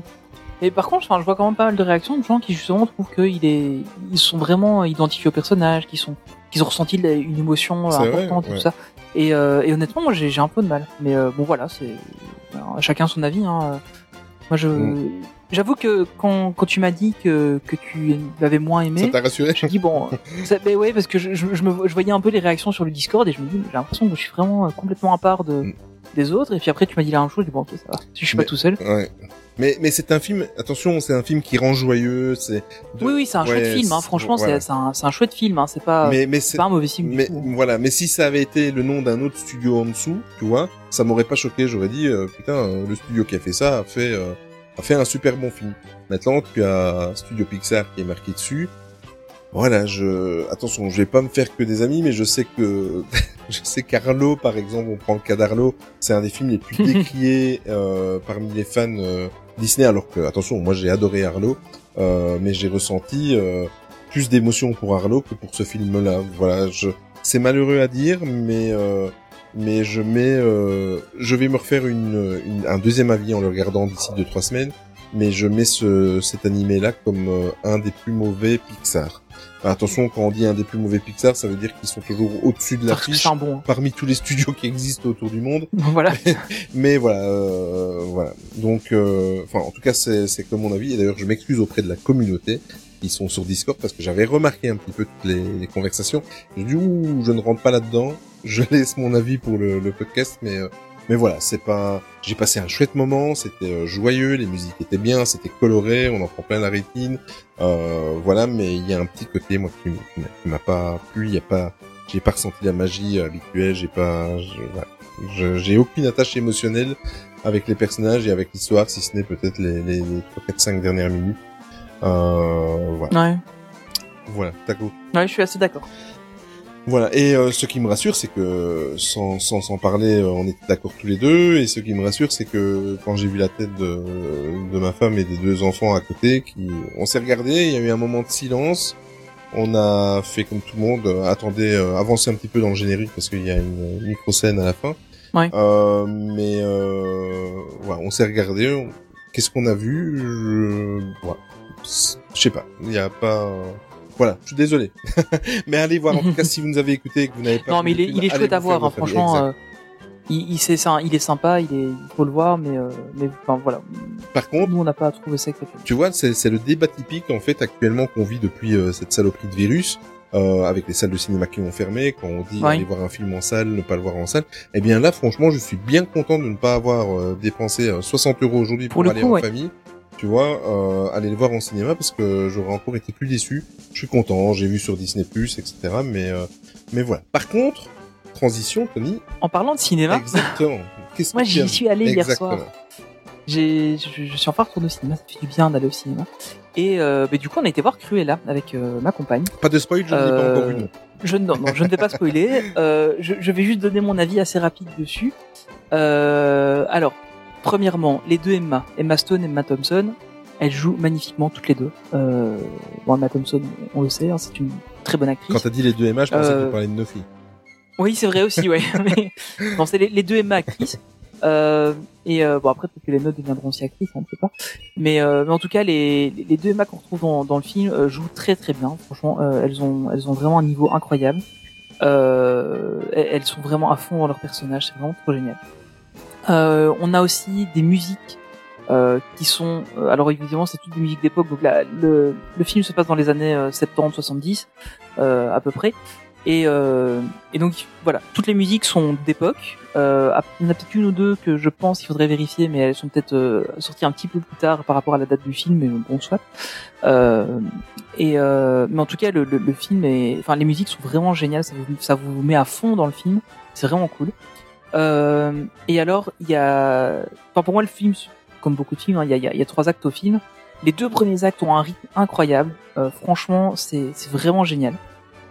Et par contre, enfin, je vois quand même pas mal de réactions de gens qui justement trouvent qu'ils est, ils sont vraiment identifiés au personnage, qui sont, qu'ils ont ressenti une émotion euh, vrai, importante et ouais. tout ça. Et, euh, et honnêtement, moi, j'ai un peu de mal. Mais euh, bon, voilà, c'est alors, chacun son avis. Hein. Moi, je, Mm. J'avoue que quand, quand tu m'as dit que que tu l'avais moins Ça aimé, t'a rassuré je me dis bon, ça, mais ouais, parce que je, je, je me, je voyais un peu les réactions sur le Discord et je me dis, j'ai l'impression que je suis vraiment euh, complètement à part de, Mm. des autres. Et puis après, tu m'as dit la même chose, je dis bon, ok, ça va. Je suis Mais- pas tout seul. Ouais. Mais, mais c'est un film, attention, c'est un film qui rend joyeux, c'est... de- Oui, oui, c'est un chouette Ouais, film. Hein. c'est- Franchement, voilà. c'est c'est un, c'est un chouette film. Hein. C'est pas, Mais, mais c'est pas un mauvais film. du Mais tout. voilà, mais si ça avait été le nom d'un autre studio en dessous, tu vois, ça m'aurait pas choqué. J'aurais dit euh, putain, euh, le studio qui a fait ça a fait euh, a fait un super bon film. Maintenant, tu as Studio Pixar qui est marqué dessus. Voilà, je attention, je vais pas me faire que des amis, mais je sais que je sais qu'Arlo, par exemple, on prend le cas d'Arlo, c'est un des films les plus décriés euh, parmi les fans euh, Disney. Alors que attention, moi j'ai adoré Arlo, euh, mais j'ai ressenti euh, plus d'émotion pour Arlo que pour ce film-là. Voilà, je c'est malheureux à dire, mais euh, mais je mets, euh, je vais me refaire une, une- un deuxième avis en le regardant d'ici deux trois semaines. Mais je mets ce, cet animé-là comme euh, un des plus mauvais Pixar. Enfin, attention, quand on dit un des plus mauvais Pixar, ça veut dire qu'ils sont toujours au-dessus de c'est un bon. hein. parmi tous les studios qui existent autour du monde. voilà. Mais voilà, euh, voilà. Donc, euh, enfin, en tout cas, c'est que mon avis. Et d'ailleurs, je m'excuse auprès de la communauté qui sont sur Discord parce que j'avais remarqué un petit peu toutes les, les conversations. J'ai dit ouh, je ne rentre pas là-dedans. Je laisse mon avis pour le, le podcast, mais euh, mais voilà, c'est pas. J'ai passé un chouette moment. C'était euh, joyeux, les musiques étaient bien, c'était coloré, on en prend plein la rétine. Euh, voilà, mais il y a un petit côté moi qui, qui m'a- pas plu. Il y a pas, j'ai pas ressenti la magie habituelle. J'ai pas, je- voilà. J'ai aucune attache émotionnelle avec les personnages et avec l'histoire, si ce n'est peut-être les, les, les 3, 4, 5 dernières minutes. Euh, voilà. Ouais. Voilà, Taco. Ouais, je suis assez d'accord. Voilà. Et euh, ce qui me rassure, c'est que sans sans s'en parler, euh, on était d'accord tous les deux. Et ce qui me rassure, c'est que quand j'ai vu la tête de de ma femme et des deux enfants à côté, qui on s'est regardé, il y a eu un moment de silence. On a fait comme tout le monde, euh, attendez, avancer un petit peu dans le générique parce qu'il y a une micro scène à la fin. Ouais. Euh, mais euh, voilà, on s'est regardé. on- Qu'est-ce qu'on a vu? Je. Je sais pas. Il y a pas. Voilà, je suis désolé. mais allez voir. En tout cas, si vous nous avez écouté et que vous n'avez pas. Non, mais il est, film, il est allez chouette à voir, hein, franchement. Euh, il, est sympa, il est, il faut le voir, mais, euh, mais enfin voilà. Par contre, Nous, on n'a pas trouvé ça exceptionnel. tu vois, c'est le débat typique en fait actuellement qu'on vit depuis euh, cette saloperie de virus. Euh, avec les salles de cinéma qui ont fermé, quand on dit aller voir un film en salle, ne pas le voir en salle, eh bien là, franchement, je suis bien content de ne pas avoir euh, dépensé euh, 60 euros aujourd'hui pour, Pour le aller coup, en ouais. famille. Tu vois, euh, aller le voir en cinéma parce que j'aurais encore été plus déçu. Je suis content, j'ai vu sur Disney+, etc. Mais euh, mais voilà. Par contre, transition, Tony. En parlant de cinéma, Exactement. Qu'est-ce moi j'y suis allé hier soir. Je, je suis enfin retourné au cinéma, ça fait du bien d'aller au cinéma. Et euh, mais du coup, on a été voir Cruella avec euh, ma compagne. Pas de spoil, je ne l'ai pas Euh, encore non. Je, non, non, je ne vais pas spoiler. Euh, je, je vais juste donner mon avis assez rapide dessus. Euh, alors, premièrement, les deux Emma, Emma Stone et Emma Thompson, elles jouent magnifiquement toutes les deux. Euh, bon, Emma Thompson, on le sait, hein, c'est une très bonne actrice. Quand t'as dit les deux Emma, je pensais Euh, que tu parlais de nos filles. Oui, c'est vrai aussi, ouais. Mais, non, c'est les, les deux Emma actrices. Euh, et euh, bon après peut-être que les notes deviendront aussi actrices, on ne sait pas. Mais, euh, mais en tout cas les, les deux Emma qu'on retrouve dans, dans le film euh, jouent très très bien. Franchement, euh, elles ont elles ont vraiment un niveau incroyable. Euh, elles elles sont vraiment à fond dans leur personnage, c'est vraiment trop génial. Euh, on a aussi des musiques euh, qui sont euh, alors évidemment c'est toutes des musiques d'époque donc la, le, le film se passe dans les années euh, 70 70 euh, à peu près. Et, et donc voilà. Toutes les musiques sont d'époque. Euh, il y en a peut-être une ou deux que je pense qu'il faudrait vérifier mais elles sont peut-être sorties un petit peu plus tard par rapport à la date du film mais bon soit. Et mais en tout cas le, le, le film est enfin les musiques sont vraiment géniales. Ça vous, ça vous met à fond dans le film. C'est vraiment cool euh, et alors, il y a, enfin pour moi le film, comme beaucoup de films, hein, il y, a, il y a- il y a trois actes au film. Les deux premiers actes ont un rythme incroyable. Euh, franchement, c'est vraiment génial.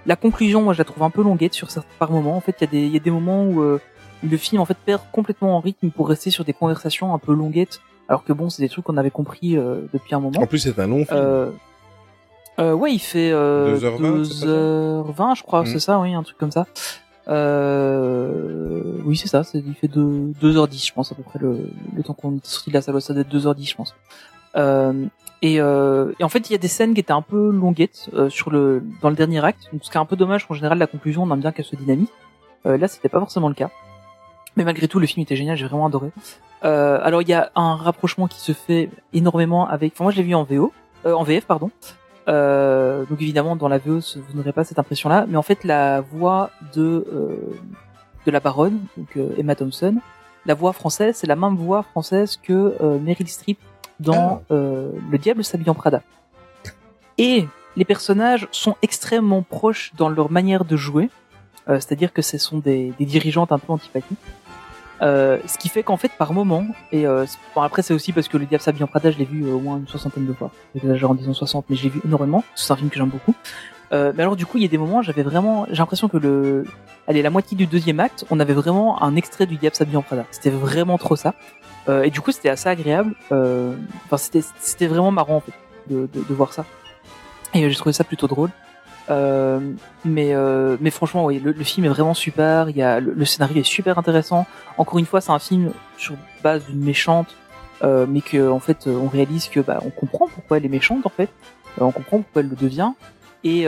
La conclusion, moi, je la trouve un peu longuette sur certains par moments. En fait, il y a des il y a des moments où, euh, le film en fait perd complètement en rythme pour rester sur des conversations un peu longuettes, alors que bon, c'est des trucs qu'on avait compris euh, depuis un moment. En plus, c'est un long film. Euh, ouais, il fait euh, 2h20, c'est pas ça 2h20, je crois, Mhm. c'est ça, oui, un truc comme ça. Euh, oui, c'est ça, il fait deux- 2h10, je pense, à peu près le, temps qu'on est sorti de la salle, ça doit être 2h10, je pense. Euh, et, euh, et en fait, il y a des scènes qui étaient un peu longuettes euh, sur le, dans le dernier acte, donc ce qui est un peu dommage, qu'en général, la conclusion, on aime bien qu'elle se dynamise. Euh, là, c'était pas forcément le cas. Mais malgré tout, le film était génial, j'ai vraiment adoré. Euh, alors, il y a un rapprochement qui se fait énormément avec... Enfin, moi, je l'ai vu en VO, euh, en VF, pardon. Euh, donc évidemment, dans la VO, ce- vous n'aurez pas cette impression-là. Mais en fait, la voix de euh, de la baronne, donc euh, Emma Thompson, la voix française, c'est la même voix française que euh, Meryl Streep dans euh, Le Diable s'habille en Prada. Et les personnages sont extrêmement proches dans leur manière de jouer. Euh, C'est-à-dire que ce sont des, des dirigeantes un peu antipathiques. Euh, ce qui fait qu'en fait, par moment, et euh, bon, après c'est aussi parce que Le Diable s'habille Prada, je l'ai vu euh, au moins une soixantaine de fois. J'exagère en disant 60, mais je l'ai vu énormément. C'est un film que j'aime beaucoup. Euh, mais alors du coup, il y a des moments, j'avais vraiment, j'ai l'impression que le, allez, la moitié du deuxième acte, on avait vraiment un extrait du Diable s'habille Prada. C'était vraiment trop ça. Euh, et du coup, c'était assez agréable. Enfin, c'était, c'était vraiment marrant en fait de, de, de voir ça. Et j'ai trouvé ça plutôt drôle. Euh, mais euh, mais franchement, oui, le, le film est vraiment super. Il y a le, scénario est super intéressant. Encore une fois, c'est un film sur base d'une méchante, euh, mais que en fait, on réalise que bah, on comprend pourquoi elle est méchante en fait. On comprend pourquoi elle le devient. Et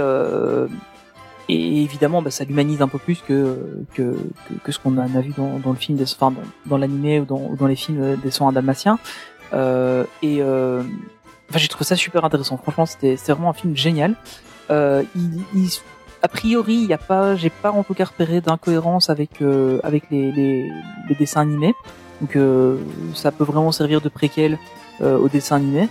et évidemment, bah, ça l'humanise un peu plus que que, ce qu'on a, vu dans, dans le film, enfin dans, l'animé ou dans, dans les films des soins dalmatiens. Et enfin, j'ai trouvé ça super intéressant. Franchement, c'était vraiment un film génial. Euh, il, il- a priori, il y a pas, j'ai pas en tout cas repéré d'incohérence avec euh, avec les, les, les dessins animés. Donc euh, ça peut vraiment servir de préquel euh, aux dessins animés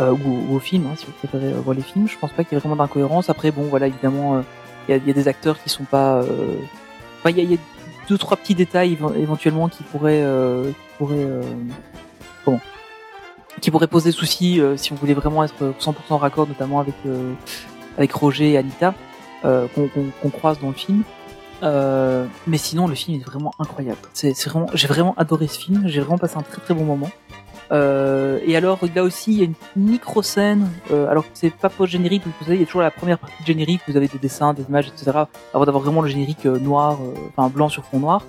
euh, ou, ou aux films, hein, si vous préférez voir les films. Je pense pas qu'il y ait vraiment d'incohérence. Après, bon, voilà, évidemment, euh, il y, a, y a des acteurs qui sont pas. Enfin, il y y a deux trois petits détails éve- éventuellement qui pourraient qui pourraient qui poser souci euh, si on voulait vraiment être 100% raccord, notamment avec euh, avec Roger et Anita. euh, qu'on croise dans le film. Euh, mais sinon, le film est vraiment incroyable. C'est vraiment, j'ai vraiment adoré ce film. J'ai vraiment passé un très très bon moment. Euh, et alors là aussi, il y a une micro scène. Alors que c'est pas post générique, vous savez, il y a toujours la première partie de générique. Vous avez des dessins, des images, etc. Avant d'avoir vraiment le générique noir, enfin blanc sur fond noir.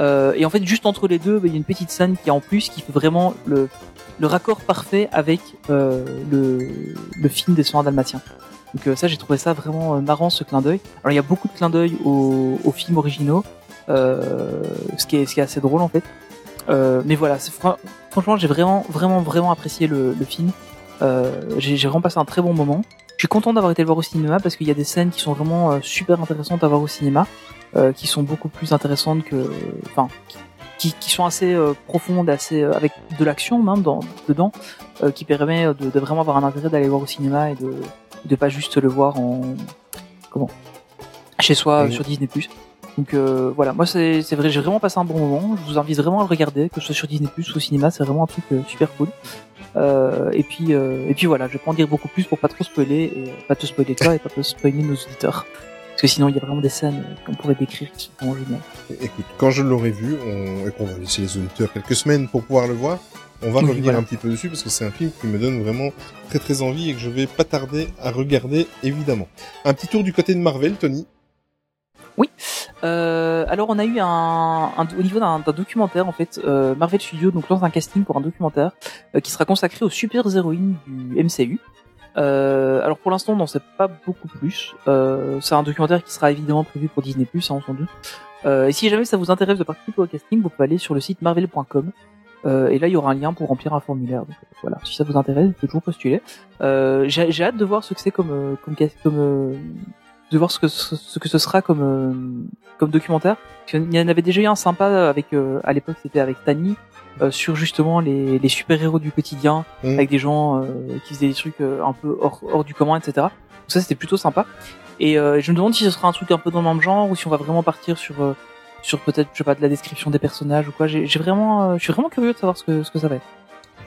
Et en fait, juste entre les deux, il y a une petite scène qui est en plus qui fait vraiment le raccord parfait avec le le film des soins dalmatiens. Donc euh, ça, j'ai trouvé ça vraiment euh, marrant ce clin d'œil. Alors il y a beaucoup de clins d'œil aux, aux films originaux, euh, ce qui est assez drôle en fait. Mais voilà, franchement, j'ai vraiment vraiment vraiment apprécié le, film. J'ai vraiment passé un très bon moment. Je suis content d'avoir été le voir au cinéma parce qu'il y a des scènes qui sont vraiment super intéressantes à voir au cinéma, qui sont beaucoup plus intéressantes que, enfin, qui sont assez euh, profondes, assez euh, avec de l'action même dans, dedans, euh, qui permet de, de vraiment avoir un intérêt d'aller voir au cinéma et de de pas juste le voir en comment chez soi Oui. sur Disney+. Donc voilà, moi c'est vrai, j'ai vraiment passé un bon moment. Je vous invite vraiment à le regarder, que ce soit sur Disney ou au cinéma, c'est vraiment un truc super cool. Et puis et puis voilà, je vais pas en dire beaucoup plus pour pas trop spoiler et pas te spoiler toi et pas te spoiler nos auditeurs. Parce que sinon il y a vraiment des scènes qu'on pourrait décrire qui sont vraiment géniales. Écoute, quand je l'aurai vu, on... et qu'on va laisser les auditeurs quelques semaines pour pouvoir le voir, on va Oui, revenir voilà. un petit peu dessus parce que c'est un film qui me donne vraiment très très envie et que je vais pas tarder à regarder évidemment. Un petit tour du côté de Marvel, Tony? Euh, alors on a eu un, un- au niveau d'un d'un documentaire en fait, euh, Marvel Studios donc lance un casting pour un documentaire euh, qui sera consacré aux super héroïnes du MCU. Euh, alors pour l'instant on n'en sait pas beaucoup plus. Euh, c'est un documentaire qui sera évidemment prévu pour Disney hein, on doute. Euh, et si jamais ça vous intéresse de participer au casting, vous pouvez aller sur le site marvel.com. Et là, il y aura un lien pour remplir un formulaire. Voilà, si ça vous intéresse, vous pouvez toujours postuler. J'ai hâte de voir ce que c'est comme comme comme de voir ce que ce, que ce sera comme comme documentaire. Qu'il y en avait déjà eu un sympa avec à l'époque c'était avec Tani euh, sur justement les, les super héros du quotidien Mm. avec des gens euh, qui faisaient des trucs euh, un peu hors, hors du commun etc. Donc ça c'était plutôt sympa. Et euh, je me demande si ce sera un truc un peu dans le même genre ou si on va vraiment partir sur euh, sur peut-être je sais pas de la description des personnages ou quoi. J'ai j'ai vraiment euh, je suis vraiment curieux de savoir ce que ce que ça va être.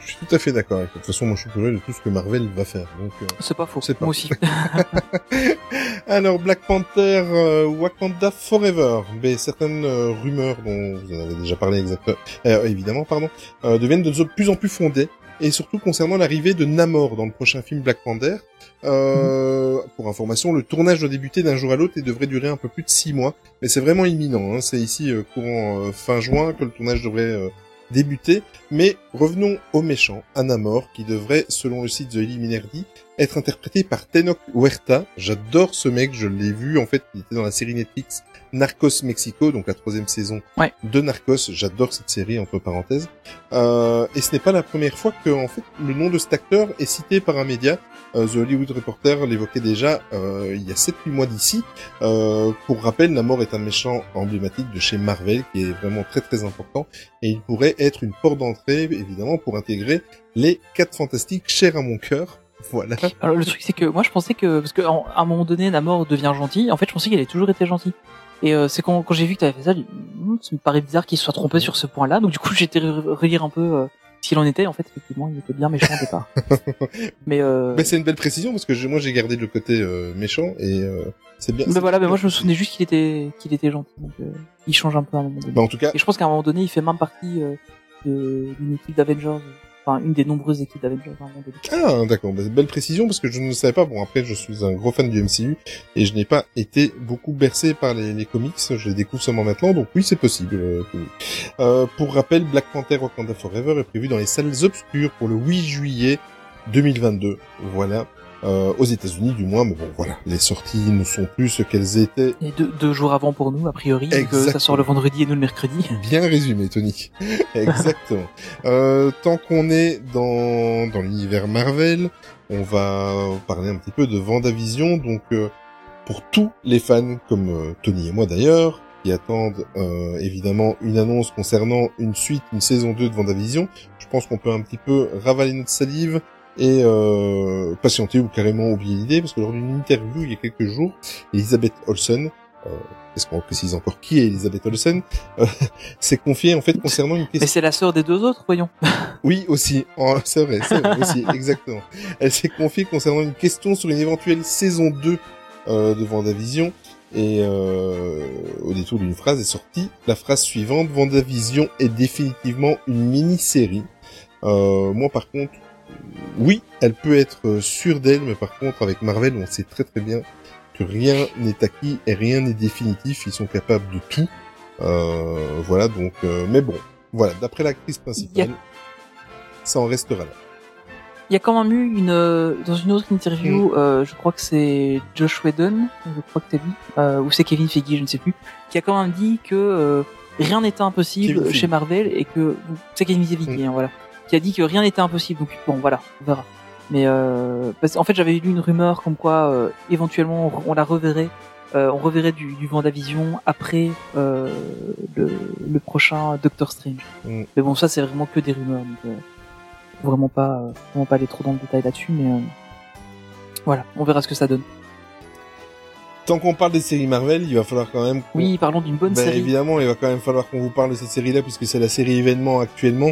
Je suis tout à fait d'accord avec toi. De toute façon, moi je suis curieux de tout ce que Marvel va faire. Donc, euh, C'est pas faux. C'est pas Moi aussi. Alors Black Panther euh, Wakanda Forever, mais certaines euh, rumeurs dont vous en avez déjà parlé exactement, euh, évidemment pardon, euh, deviennent de plus en plus fondées et surtout concernant l'arrivée de Namor dans le prochain film Black Panther. Euh, Pour information, le tournage doit débuter d'un jour à l'autre et devrait durer un peu plus de six mois, mais c'est vraiment imminent. Hein. C'est ici courant fin juin que le tournage devrait débuter. Mais revenons au méchant, à Namor, qui devrait, selon le site The Illuminati, être interprété par Tenoch Huerta. J'adore ce mec, je l'ai vu, en fait, il était dans la série Netflix Narcos Mexico, donc la troisième saison Ouais. de Narcos. J'adore cette série, entre parenthèses. Euh, et ce n'est pas la première fois que, en fait, le nom de cet acteur est cité par un média. Euh, The Hollywood Reporter l'évoquait déjà euh, il y a 7-8 mois d'ici. Euh, pour rappel, Namor est un méchant emblématique de chez Marvel, qui est vraiment très très important, et il pourrait être une porte d'entrée, évidemment, pour intégrer les quatre fantastiques chers à mon cœur. Voilà. Alors le truc c'est que moi je pensais que parce que à un moment donné Namor devient gentil. En fait je pensais qu'il avait toujours été gentil. Et euh, c'est quand, quand j'ai vu que tu avais fait ça, dit, Hum, ça me paraît bizarre qu'il soit trompé sur ce point-là. Donc du coup j'ai été re- relire un peu euh, s'il en était. En fait effectivement il était bien méchant au départ. mais euh, Mais c'est une belle précision parce que je- moi j'ai gardé le côté euh, méchant et euh, c'est bien. mais voilà, mais moi je me souvenais juste qu'il était qu'il était gentil. Donc euh, il change un peu à un moment donné. Bah, en tout cas, Et je pense qu'à un moment donné il fait même partie euh, de- d'une équipe d'Avengers. Enfin une des nombreuses équipes d'Avengers donné. ah d'accord, bah, belle précision parce que je ne savais pas. Bon après, je suis un gros fan du MCU et je n'ai pas été beaucoup bercé par les, comics. Je les découvre seulement maintenant, donc oui, c'est possible. euh. Euh, pour rappel, Black Panther Wakanda Forever est prévu dans les salles obscures pour le 8 juillet 2022. Voilà. Euh, aux États-Unis du moins, mais bon voilà, les sorties ne sont plus ce qu'elles étaient Et deux, deux jours avant pour nous a priori. que ça sort le vendredi et nous le mercredi. Bien résumé, Tony. Exactement. Euh, tant qu'on est dans, dans l'univers Marvel, on va parler un petit peu de Vendavision. Donc, euh, pour tous les fans, comme euh, Tony et moi d'ailleurs, qui attendent euh, évidemment une annonce concernant une suite, une saison 2 de Vendavision, je pense qu'on peut un petit peu ravaler notre salive et euh, patienter ou carrément oublier l'idée, parce que lors d'une interview il y a quelques jours, Elisabeth Olsen, euh, est-ce qu'on précise encore qui est Elisabeth Olsen, euh, s'est confiée en fait concernant une Mais question. c'est la sœur des deux autres, voyons. Oui, aussi, Oh, c'est vrai, c'est vrai aussi, exactement. Elle s'est confiée concernant une question sur une éventuelle saison 2 euh, de Vendavision. Et euh, au détour d'une phrase est sortie la phrase suivante Vendavision est définitivement une mini-série. Euh, moi, par contre, oui, elle peut être sûre d'elle, mais par contre, avec Marvel, on sait très très bien que rien n'est acquis et rien n'est définitif. Ils sont capables de tout. Euh, voilà, donc, euh, mais bon, voilà, d'après l'actrice principale, ça en restera là. Il y a quand même eu une euh, dans une autre interview, euh, je crois que c'est Josh Whedon, je crois que t'as dit, euh, ou c'est Kevin Feige, je ne sais plus, qui a quand même dit que euh, rien n'était impossible Kevin Feige. chez Marvel et que c'est Kevin Feige, Mm. hein, voilà, qui a dit que rien n'était impossible. Donc bon, voilà, on verra. Mais euh, parce, en fait, j'avais lu une rumeur comme quoi euh, éventuellement on, on la reverrait, euh, on reverrait du, du Vendavision après euh, le, le prochain Doctor Strange. Mm. Mais bon, ça c'est vraiment que des rumeurs. Donc, euh, vraiment pas, euh, vraiment pas aller trop dans le détail là-dessus, mais euh, voilà, on verra ce que ça donne. Tant qu'on parle des séries Marvel, il va falloir quand même. Oui, parlons d'une bonne Ben, série. évidemment, il va quand même falloir qu'on vous parle de cette série-là puisque c'est la série événement actuellement.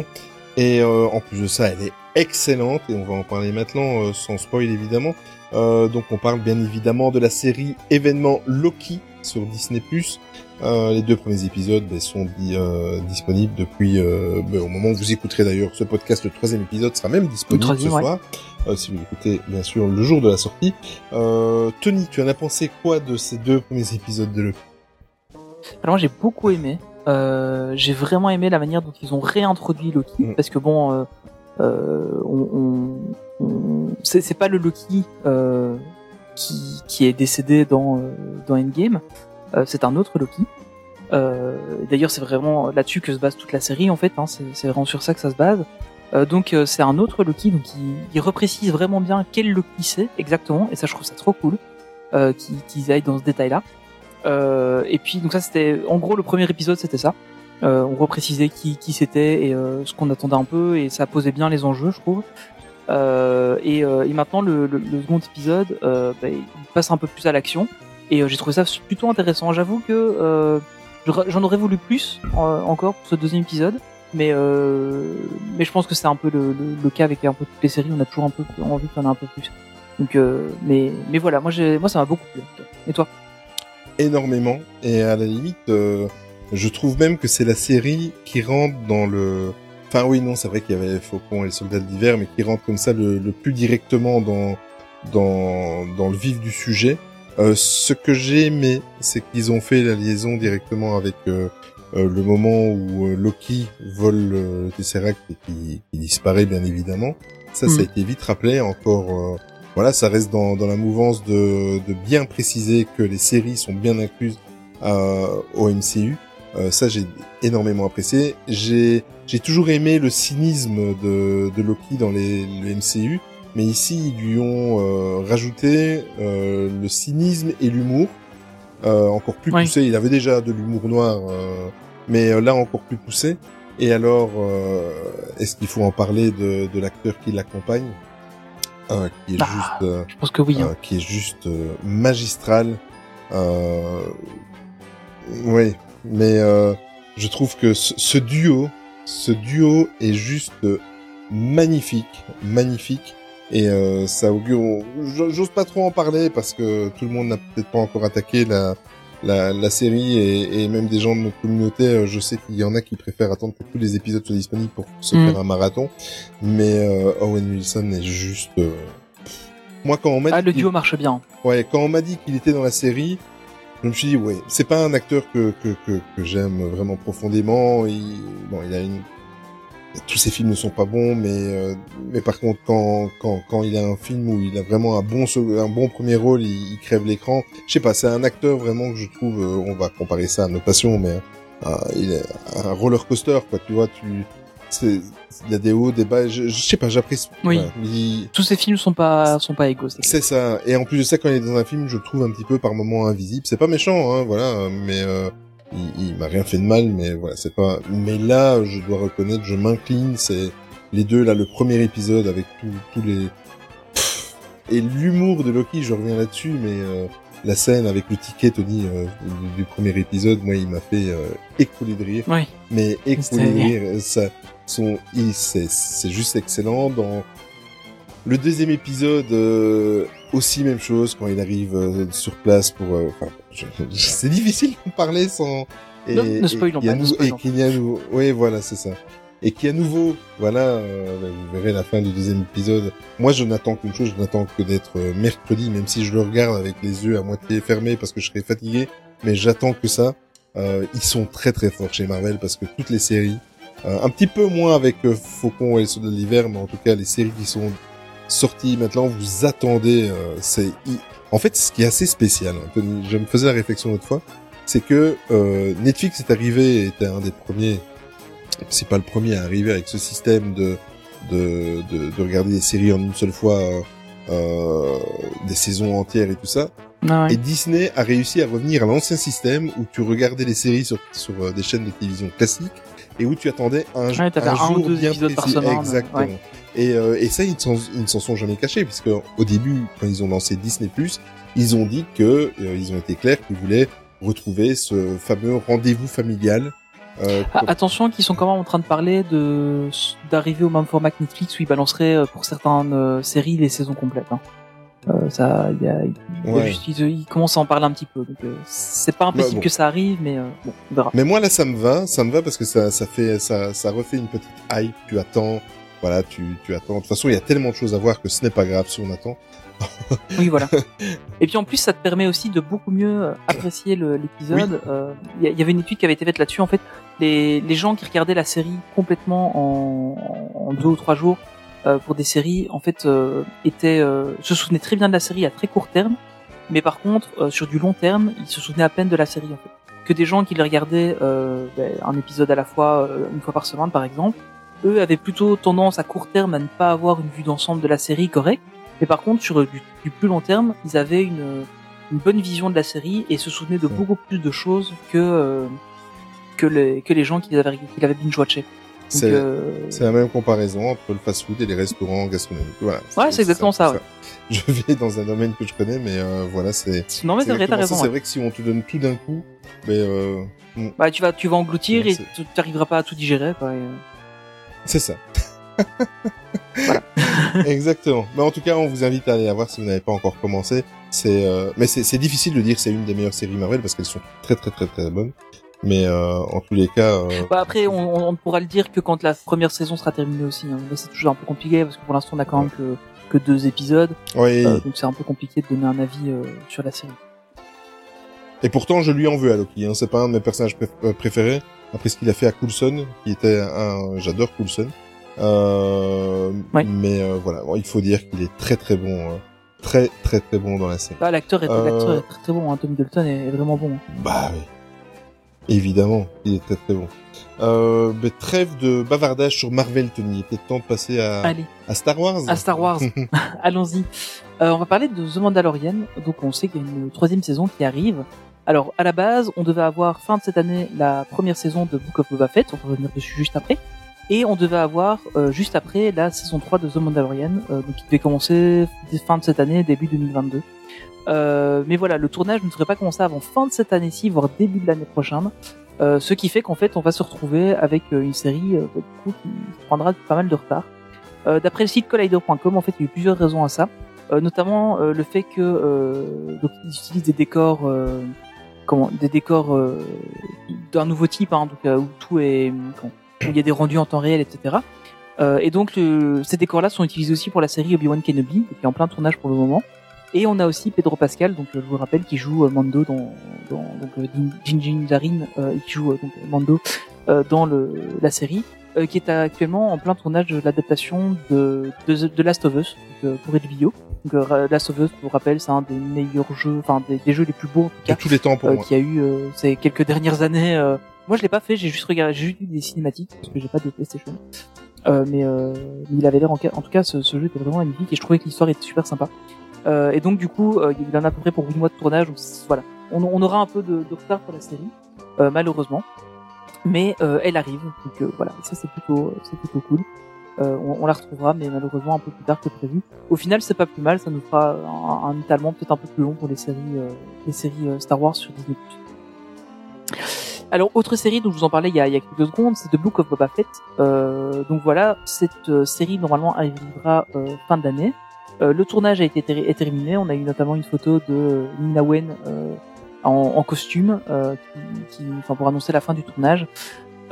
Et euh, en plus de ça, elle est excellente et on va en parler maintenant euh, sans spoil évidemment. Euh, donc on parle bien évidemment de la série événement Loki sur Disney+. Euh, les deux premiers épisodes ben, sont di- euh, disponibles depuis euh, ben, au moment où vous écouterez d'ailleurs ce podcast. Le troisième épisode sera même disponible ce ouais. soir. euh, si vous l'écoutez bien sûr le jour de la sortie. Euh, Tony, tu en as pensé quoi de ces deux premiers épisodes de Loki? Alors j'ai beaucoup aimé. Euh, j'ai vraiment aimé la manière dont ils ont réintroduit Loki Mm. parce que bon, euh, euh, on, on- on- c'est pas le Loki euh, qui, qui est décédé dans dans Endgame. Euh, c'est un autre Loki. Euh, D'ailleurs, c'est vraiment là-dessus que se base toute la série en fait. Hein, c'est vraiment sur ça que ça se base. Euh, donc euh, c'est un autre Loki, donc il, il reprécise vraiment bien quel Loki c'est exactement, et ça je trouve ça trop cool euh, qu'ils qu'ils aillent dans ce détail-là. Euh, et puis donc ça c'était en gros le premier épisode c'était ça. Euh, on reprécisait qui, qui c'était et euh, ce qu'on attendait un peu et ça posait bien les enjeux je trouve. Et, et maintenant le, le, le second épisode bah, il passe un peu plus à l'action et j'ai trouvé ça plutôt intéressant. J'avoue que j'en aurais voulu plus encore pour ce deuxième épisode. Mais euh, mais je pense que c'est un peu le, le, le cas avec un peu toutes les séries, on a toujours un peu envie y en ait un peu plus. Donc euh, mais mais voilà, moi j'ai moi ça m'a beaucoup plu. Et toi? Énormément. Et à la limite euh, je trouve même que c'est la série qui rentre dans le enfin oui non c'est vrai qu'il y avait Faucon et le soldat de l'hiver mais qui rentre comme ça le, le plus directement dans dans dans le vif du sujet. Euh, ce que j'ai aimé c'est qu'ils ont fait la liaison directement avec euh, euh, le moment où euh, Loki vole euh, le Tesseract et qui, qui disparaît bien évidemment. Ça ça a Mhm. été vite rappelé. Encore euh, voilà, ça reste dans, dans la mouvance de, de bien préciser que les séries sont bien incluses euh, au MCU. Euh, ça, j'ai énormément apprécié. J'ai j'ai toujours aimé le cynisme de, de Loki dans les, le MCU, mais ici ils lui ont euh, rajouté euh, le cynisme et l'humour euh, encore plus poussé. Il avait déjà de l'humour noir, euh, mais là encore plus poussé. Et alors, euh, est-ce qu'il faut en parler de, de l'acteur qui l'accompagne, qui est Ah, juste euh, Je pense que oui. hein. qui est juste euh, magistral. Euh... Ouais, mais je trouve que ce, ce duo, ce duo est juste magnifique, magnifique. Et euh, ça augure. J'ose pas trop en parler parce que tout le monde n'a peut-être pas encore attaqué la la, la série et, et même des gens de notre communauté. euh, Je sais qu'il y en a qui préfèrent attendre que tous les épisodes soient disponibles pour se Mm. faire un marathon. Mais euh, Owen Wilson est juste. euh, Moi, quand on m'a Ah, dit le duo marche bien. Ouais, quand on m'a dit qu'il était dans la série, je me suis dit, ouais, c'est pas un acteur que, que, que, que j'aime vraiment profondément. Il, bon, il a une, tous ses films ne sont pas bons, mais, euh, mais par contre, quand, quand, quand il a un film où il a vraiment un bon, un bon premier rôle, il, il crève l'écran. Je sais pas, c'est un acteur vraiment que je trouve, euh, on va comparer ça à nos passions, mais, euh, il est un roller coaster, quoi, tu vois, tu, c'est, il y a des hauts, des bas, je, je sais pas, j'apprécie. Oui. Il- Tous ces films sont pas sont pas égaux. c'est ça. Et en plus de ça, quand il est dans un film, je le trouve un petit peu par moments invisible. C'est pas méchant, hein, voilà, mais euh, il, il m'a rien fait de mal, mais voilà, c'est pas. Mais là, je dois reconnaître, je m'incline. C'est les deux là, le premier épisode avec tous les Pff. et l'humour de Loki. Je reviens là-dessus, mais euh, la scène avec le ticket, Tony, euh, du, du premier épisode, moi, il m'a fait euh, écouler de rire Oui. mais écouler de rire, ça, son, il, c'est, c'est juste excellent dans, Le deuxième épisode, euh, aussi même chose quand il arrive euh, sur place pour. euh, Enfin, c'est difficile de parler sans. Et, Ne- ne spoilons et, pas, ne nou- et qu'il y a. Oui, voilà, c'est ça. Et qui à nouveau, voilà, euh, vous verrez la fin du deuxième épisode. Moi, je n'attends qu'une chose, je n'attends que d'être euh, mercredi, même si je le regarde avec les yeux à moitié fermés parce que je serai fatigué. Mais j'attends que ça. Euh, ils sont très très forts chez Marvel parce que toutes les séries, euh, un petit peu moins avec euh, Faucon et Soldats de l'hiver, mais en tout cas les séries qui sont sorties maintenant, vous attendez. euh, c'est en fait ce qui est assez spécial. Je me faisais la réflexion l'autre fois, c'est que euh, Netflix est arrivé, était un des premiers, c'est pas le premier à arriver avec ce système de de, de, de regarder des séries en une seule fois, euh, euh, des saisons entières et tout ça. Ah ouais. Et Disney a réussi à revenir à l'ancien système où tu regardais les séries sur, sur euh, des chaînes de télévision classiques et où tu attendais un, Ouais, un un ou deux bien épisodes par semaine, Exactement. ouais. Et, euh, et ça, ils ne s'en- ils ne s'en sont jamais cachés puisque au début, quand ils ont lancé Disney+, ils ont dit que euh, ils ont été clairs qu'ils voulaient retrouver ce fameux rendez-vous familial. Euh, Ah, attention, qu'ils sont quand même en train de parler de d'arriver au même format que Netflix où ils balanceraient euh, pour certaines euh, séries les saisons complètes. Hein. Euh, ça, il y a, y a Ouais. juste- ils, ils commencent à en parler un petit peu. Donc euh, c'est pas impossible bon. que ça arrive, mais euh, bon, on verra. Mais moi là ça me va, ça me va parce que ça ça fait ça ça refait une petite hype, tu attends, voilà, tu tu attends. De toute façon, il y a tellement de choses à voir que ce n'est pas grave si on attend. Oui, voilà. Et puis en plus, ça te permet aussi de beaucoup mieux euh, apprécier l'épisode. Euh, Il y, avait une étude qui avait été faite là-dessus. En fait, les, les gens qui regardaient la série complètement en, en deux ou trois jours euh, pour des séries, en fait, euh, étaient euh, se souvenaient très bien de la série à très court terme. Mais par contre, euh, sur du long terme, ils se souvenaient à peine de la série. En fait, que des gens qui les regardaient euh, ben, un épisode à la fois, une fois par semaine, par exemple, eux avaient plutôt tendance à court terme à ne pas avoir une vue d'ensemble de la série correcte. Mais par contre, sur du, du plus long terme, ils avaient une, une bonne vision de la série et se souvenaient de beaucoup plus de choses que euh, que les que les gens qui l'avaient qui l'avaient binge watché. Donc, C'est euh, la même comparaison entre le fast-food et les restaurants gastronomiques. Voilà. Ouais, c'est exactement ça, ouais. Je vais dans un domaine que je connais, mais euh, voilà, c'est. non mais c'est vrai, t'as raison. C'est ouais. vrai que si on te donne tout d'un coup, mais euh, hmm, Bah tu vas tu vas engloutir Ouais, et tu t'arriveras pas à tout digérer. Quoi, et, euh, c'est ça. Exactement. Mais en tout cas, on vous invite à aller la voir si vous n'avez pas encore commencé. C'est, euh, mais c'est c'est difficile de dire que c'est une des meilleures séries Marvel parce qu'elles sont très très très très bonnes. Mais euh, en tous les cas, euh, Bah après, on, on- pourra le dire que quand la première saison sera terminée aussi. Hein. C'est toujours un peu compliqué parce que pour l'instant, on a quand même que, que deux épisodes, oui. euh, donc c'est un peu compliqué de donner un avis euh, sur la série. Et pourtant, je lui en veux à Loki. Hein. C'est pas un de mes personnages préf- préférés. Après ce qu'il a fait à Coulson, qui était un, j'adore Coulson. Euh, Oui. Mais euh, voilà, Bon, il faut dire qu'il est très très bon, euh, très très très bon dans la série. Bah, l'acteur est, Euh, est très très bon. Hein. Tom Hiddleston est, est vraiment bon. hein. Bah oui. Évidemment, il est très très bon. Euh, mais trêve de bavardage sur Marvel, Tony. Il était temps de passer à, Allez, à Star Wars. à Star Wars. Allons-y. Euh, on va parler de The Mandalorian. Donc on sait qu'il y a une troisième saison qui arrive. Alors à la base, on devait avoir fin de cette année la première saison de Book of Boba Fett. On va revenir dessus juste après. Et on devait avoir euh, juste après la saison 3 de The Mandalorian, donc qui devait commencer fin de cette année, début 2022. Euh, mais voilà, le tournage ne devrait pas commencer avant fin de cette année-ci, voire début de l'année prochaine. Euh, ce qui fait qu'en fait, on va se retrouver avec euh, une série euh, du coup, qui prendra pas mal de retard. Euh, D'après le site collider.com, en fait, il y a eu plusieurs raisons à ça, notamment le fait que donc ils utilisent des décors, comment, des décors d'un nouveau type, hein, donc où tout est, comment, où il y a des rendus en temps réel, etc. Et donc le- ces décors-là sont utilisés aussi pour la série Obi-Wan Kenobi, qui est en plein tournage pour le moment. Et on a aussi Pedro Pascal, donc euh, je vous rappelle, qui joue euh, Mando dans, dans donc euh, Din- Din Djarin, euh, qui joue euh, donc Mando euh, dans le, la série, euh, qui est actuellement en plein tournage de l'adaptation de, de, de Last of Us donc, euh, pour HBO. Donc euh, Last of Us, je vous rappelle, c'est un des meilleurs jeux, enfin des, des jeux les plus beaux en tout De cas tous les temps pour euh, moi. qu'il y a eu euh, ces quelques dernières années. euh. Moi, je l'ai pas fait, j'ai juste regardé, j'ai juste vu des cinématiques parce que j'ai pas de PlayStation. Euh, mais, euh, il avait l'air en tout cas, ce, ce jeu était vraiment magnifique et je trouvais que l'histoire était super sympa. Euh, et donc du coup, euh, il en a à peu près pour 8 mois de tournage. Donc voilà, on, on aura un peu de, de retard pour la série, euh, malheureusement. Mais euh, elle arrive, donc euh, voilà, ça c'est plutôt, c'est plutôt cool. Euh, on, on la retrouvera, mais malheureusement un peu plus tard que prévu. Au final, c'est pas plus mal, ça nous fera un, un étalement peut-être un peu plus long pour les séries, les séries Star Wars sur Disney+. Alors, autre série dont je vous en parlais il y a, il y a quelques secondes, c'est The Book of Boba Fett. Euh, donc voilà, cette série normalement arrivera euh, fin d'année. Euh, le tournage a été est terminé. On a eu notamment une photo de Nina Wen euh, en, en costume, euh, qui, qui- pour annoncer la fin du tournage.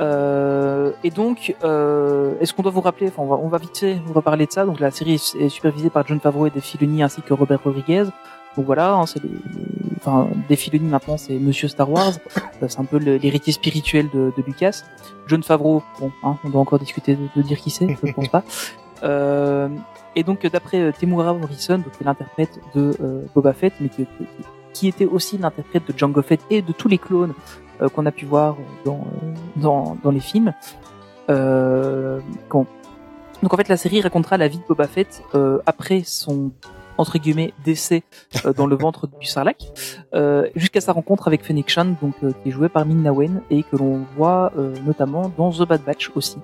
Euh, et donc, est-ce qu'on doit vous rappeler on va, on va vite fait vous reparler de ça. Donc, la série est, supervisée par John Favreau et Dave Filoni ainsi que Robert Rodriguez. Donc voilà, hein, c'est enfin, Filoni maintenant c'est Monsieur Star Wars. C'est un peu l'héritier spirituel de, de Lucas. John Favreau, bon, hein, on doit encore discuter de, de dire qui c'est, je ne pense pas. Euh, et donc d'après euh, Temuera Morrison, donc qui est l'interprète de euh, Boba Fett, mais qui, était aussi l'interprète de Jango Fett et de tous les clones euh, qu'on a pu voir dans, euh, dans, dans les films. Euh, quand- Donc en fait la série racontera la vie de Boba Fett euh, après son entre guillemets décès euh, dans le ventre du Sarlacc euh, jusqu'à sa rencontre avec Fennec Shan donc euh, qui est joué par Min Na Wen et que l'on voit euh, notamment dans The Bad Batch aussi.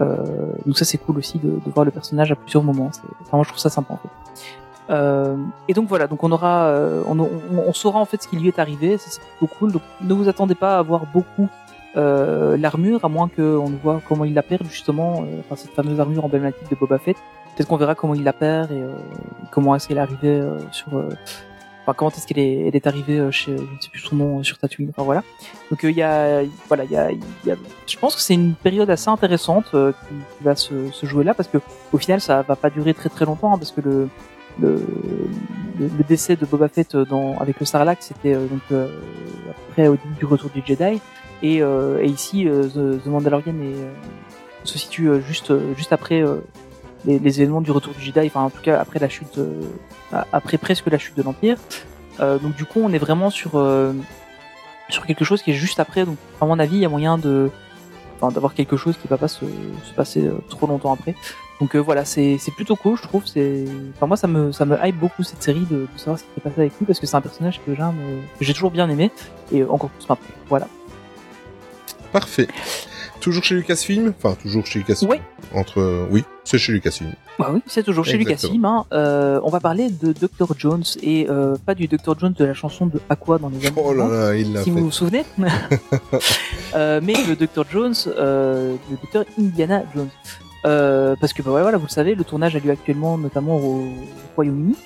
Euh, donc ça c'est cool aussi de, de voir le personnage à plusieurs moments. Enfin, moi je trouve ça sympa en fait. Euh, et donc voilà, donc on aura, euh, on, on, on saura en fait ce qui lui est arrivé, c'est plutôt cool. Donc ne vous attendez pas à voir beaucoup euh, l'armure, à moins qu'on ne voit comment il la perd justement, euh, enfin cette fameuse armure emblématique de Boba Fett. Peut-être qu'on verra comment il la perd et euh, comment est-ce qu'elle est arrivée sur, enfin comment est-ce qu'elle est, elle est arrivée euh, chez, je ne sais plus son nom, euh, sur Tatooine. Enfin voilà. Donc euh, il y a, voilà, il y a, y a, je pense que c'est une période assez intéressante qui, qui va se, se jouer là parce que au final ça va pas durer très très longtemps hein, parce que le le, le, décès de Boba Fett dans, avec le Sarlacc, c'était euh, donc euh, après au début du retour du Jedi, et, euh, et ici The, The Mandalorian est, se situe juste juste après les, événements du retour du Jedi, enfin en tout cas après la chute, euh, après presque la chute de l'Empire. Euh, donc du coup, on est vraiment sur euh, sur quelque chose qui est juste après. Donc à mon avis, il y a moyen de d'avoir quelque chose qui va pas se, se passer trop longtemps après. Donc voilà, c'est plutôt cool, je trouve. Enfin moi ça me ça me hype beaucoup cette série de, de savoir ce qui s'est passé avec lui parce que c'est un personnage que j'aime, j'ai toujours bien aimé et encore plus maintenant. Voilà. Parfait. Toujours chez Lucasfilm? Enfin, toujours chez Lucasfilm. Oui. Entre, oui, c'est chez Lucasfilm. Bah oui, c'est toujours chez Exactement. Lucasfilm. Hein. Euh, on va parler de Dr Jones et euh, pas du Dr Jones de la chanson de Aqua dans les années Oh là 90, là, il l'a si fait. vous vous souvenez. euh, mais le Dr Jones, le Dr Indiana Jones. Parce que bah, voilà, vous le savez, le tournage a lieu actuellement notamment au Royaume-Uni.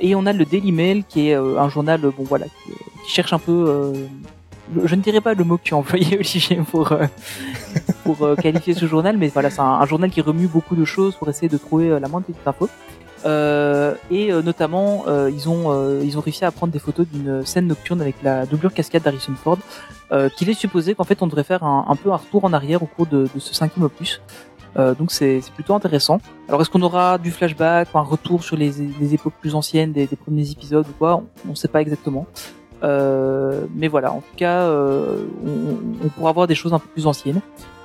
Et on a le Daily Mail qui est un journal bon voilà qui, qui cherche un peu je ne dirais pas le mot que tu as employé Olivier pour euh, pour euh, qualifier ce journal mais voilà c'est un, journal qui remue beaucoup de choses pour essayer de trouver euh, la moindre petite info et notamment ils ont ils ont réussi à prendre des photos d'une scène nocturne avec la doublure cascade d'Harrison Ford qu'il est supposé qu'en fait on devrait faire un, peu un retour en arrière au cours de, ce cinquième opus donc c'est plutôt intéressant. Alors est-ce qu'on aura du flashback, un retour sur les, époques plus anciennes des premiers épisodes ou quoi? On ne sait pas exactement. Euh, mais voilà, en tout cas, euh, on, on pourra voir des choses un peu plus anciennes.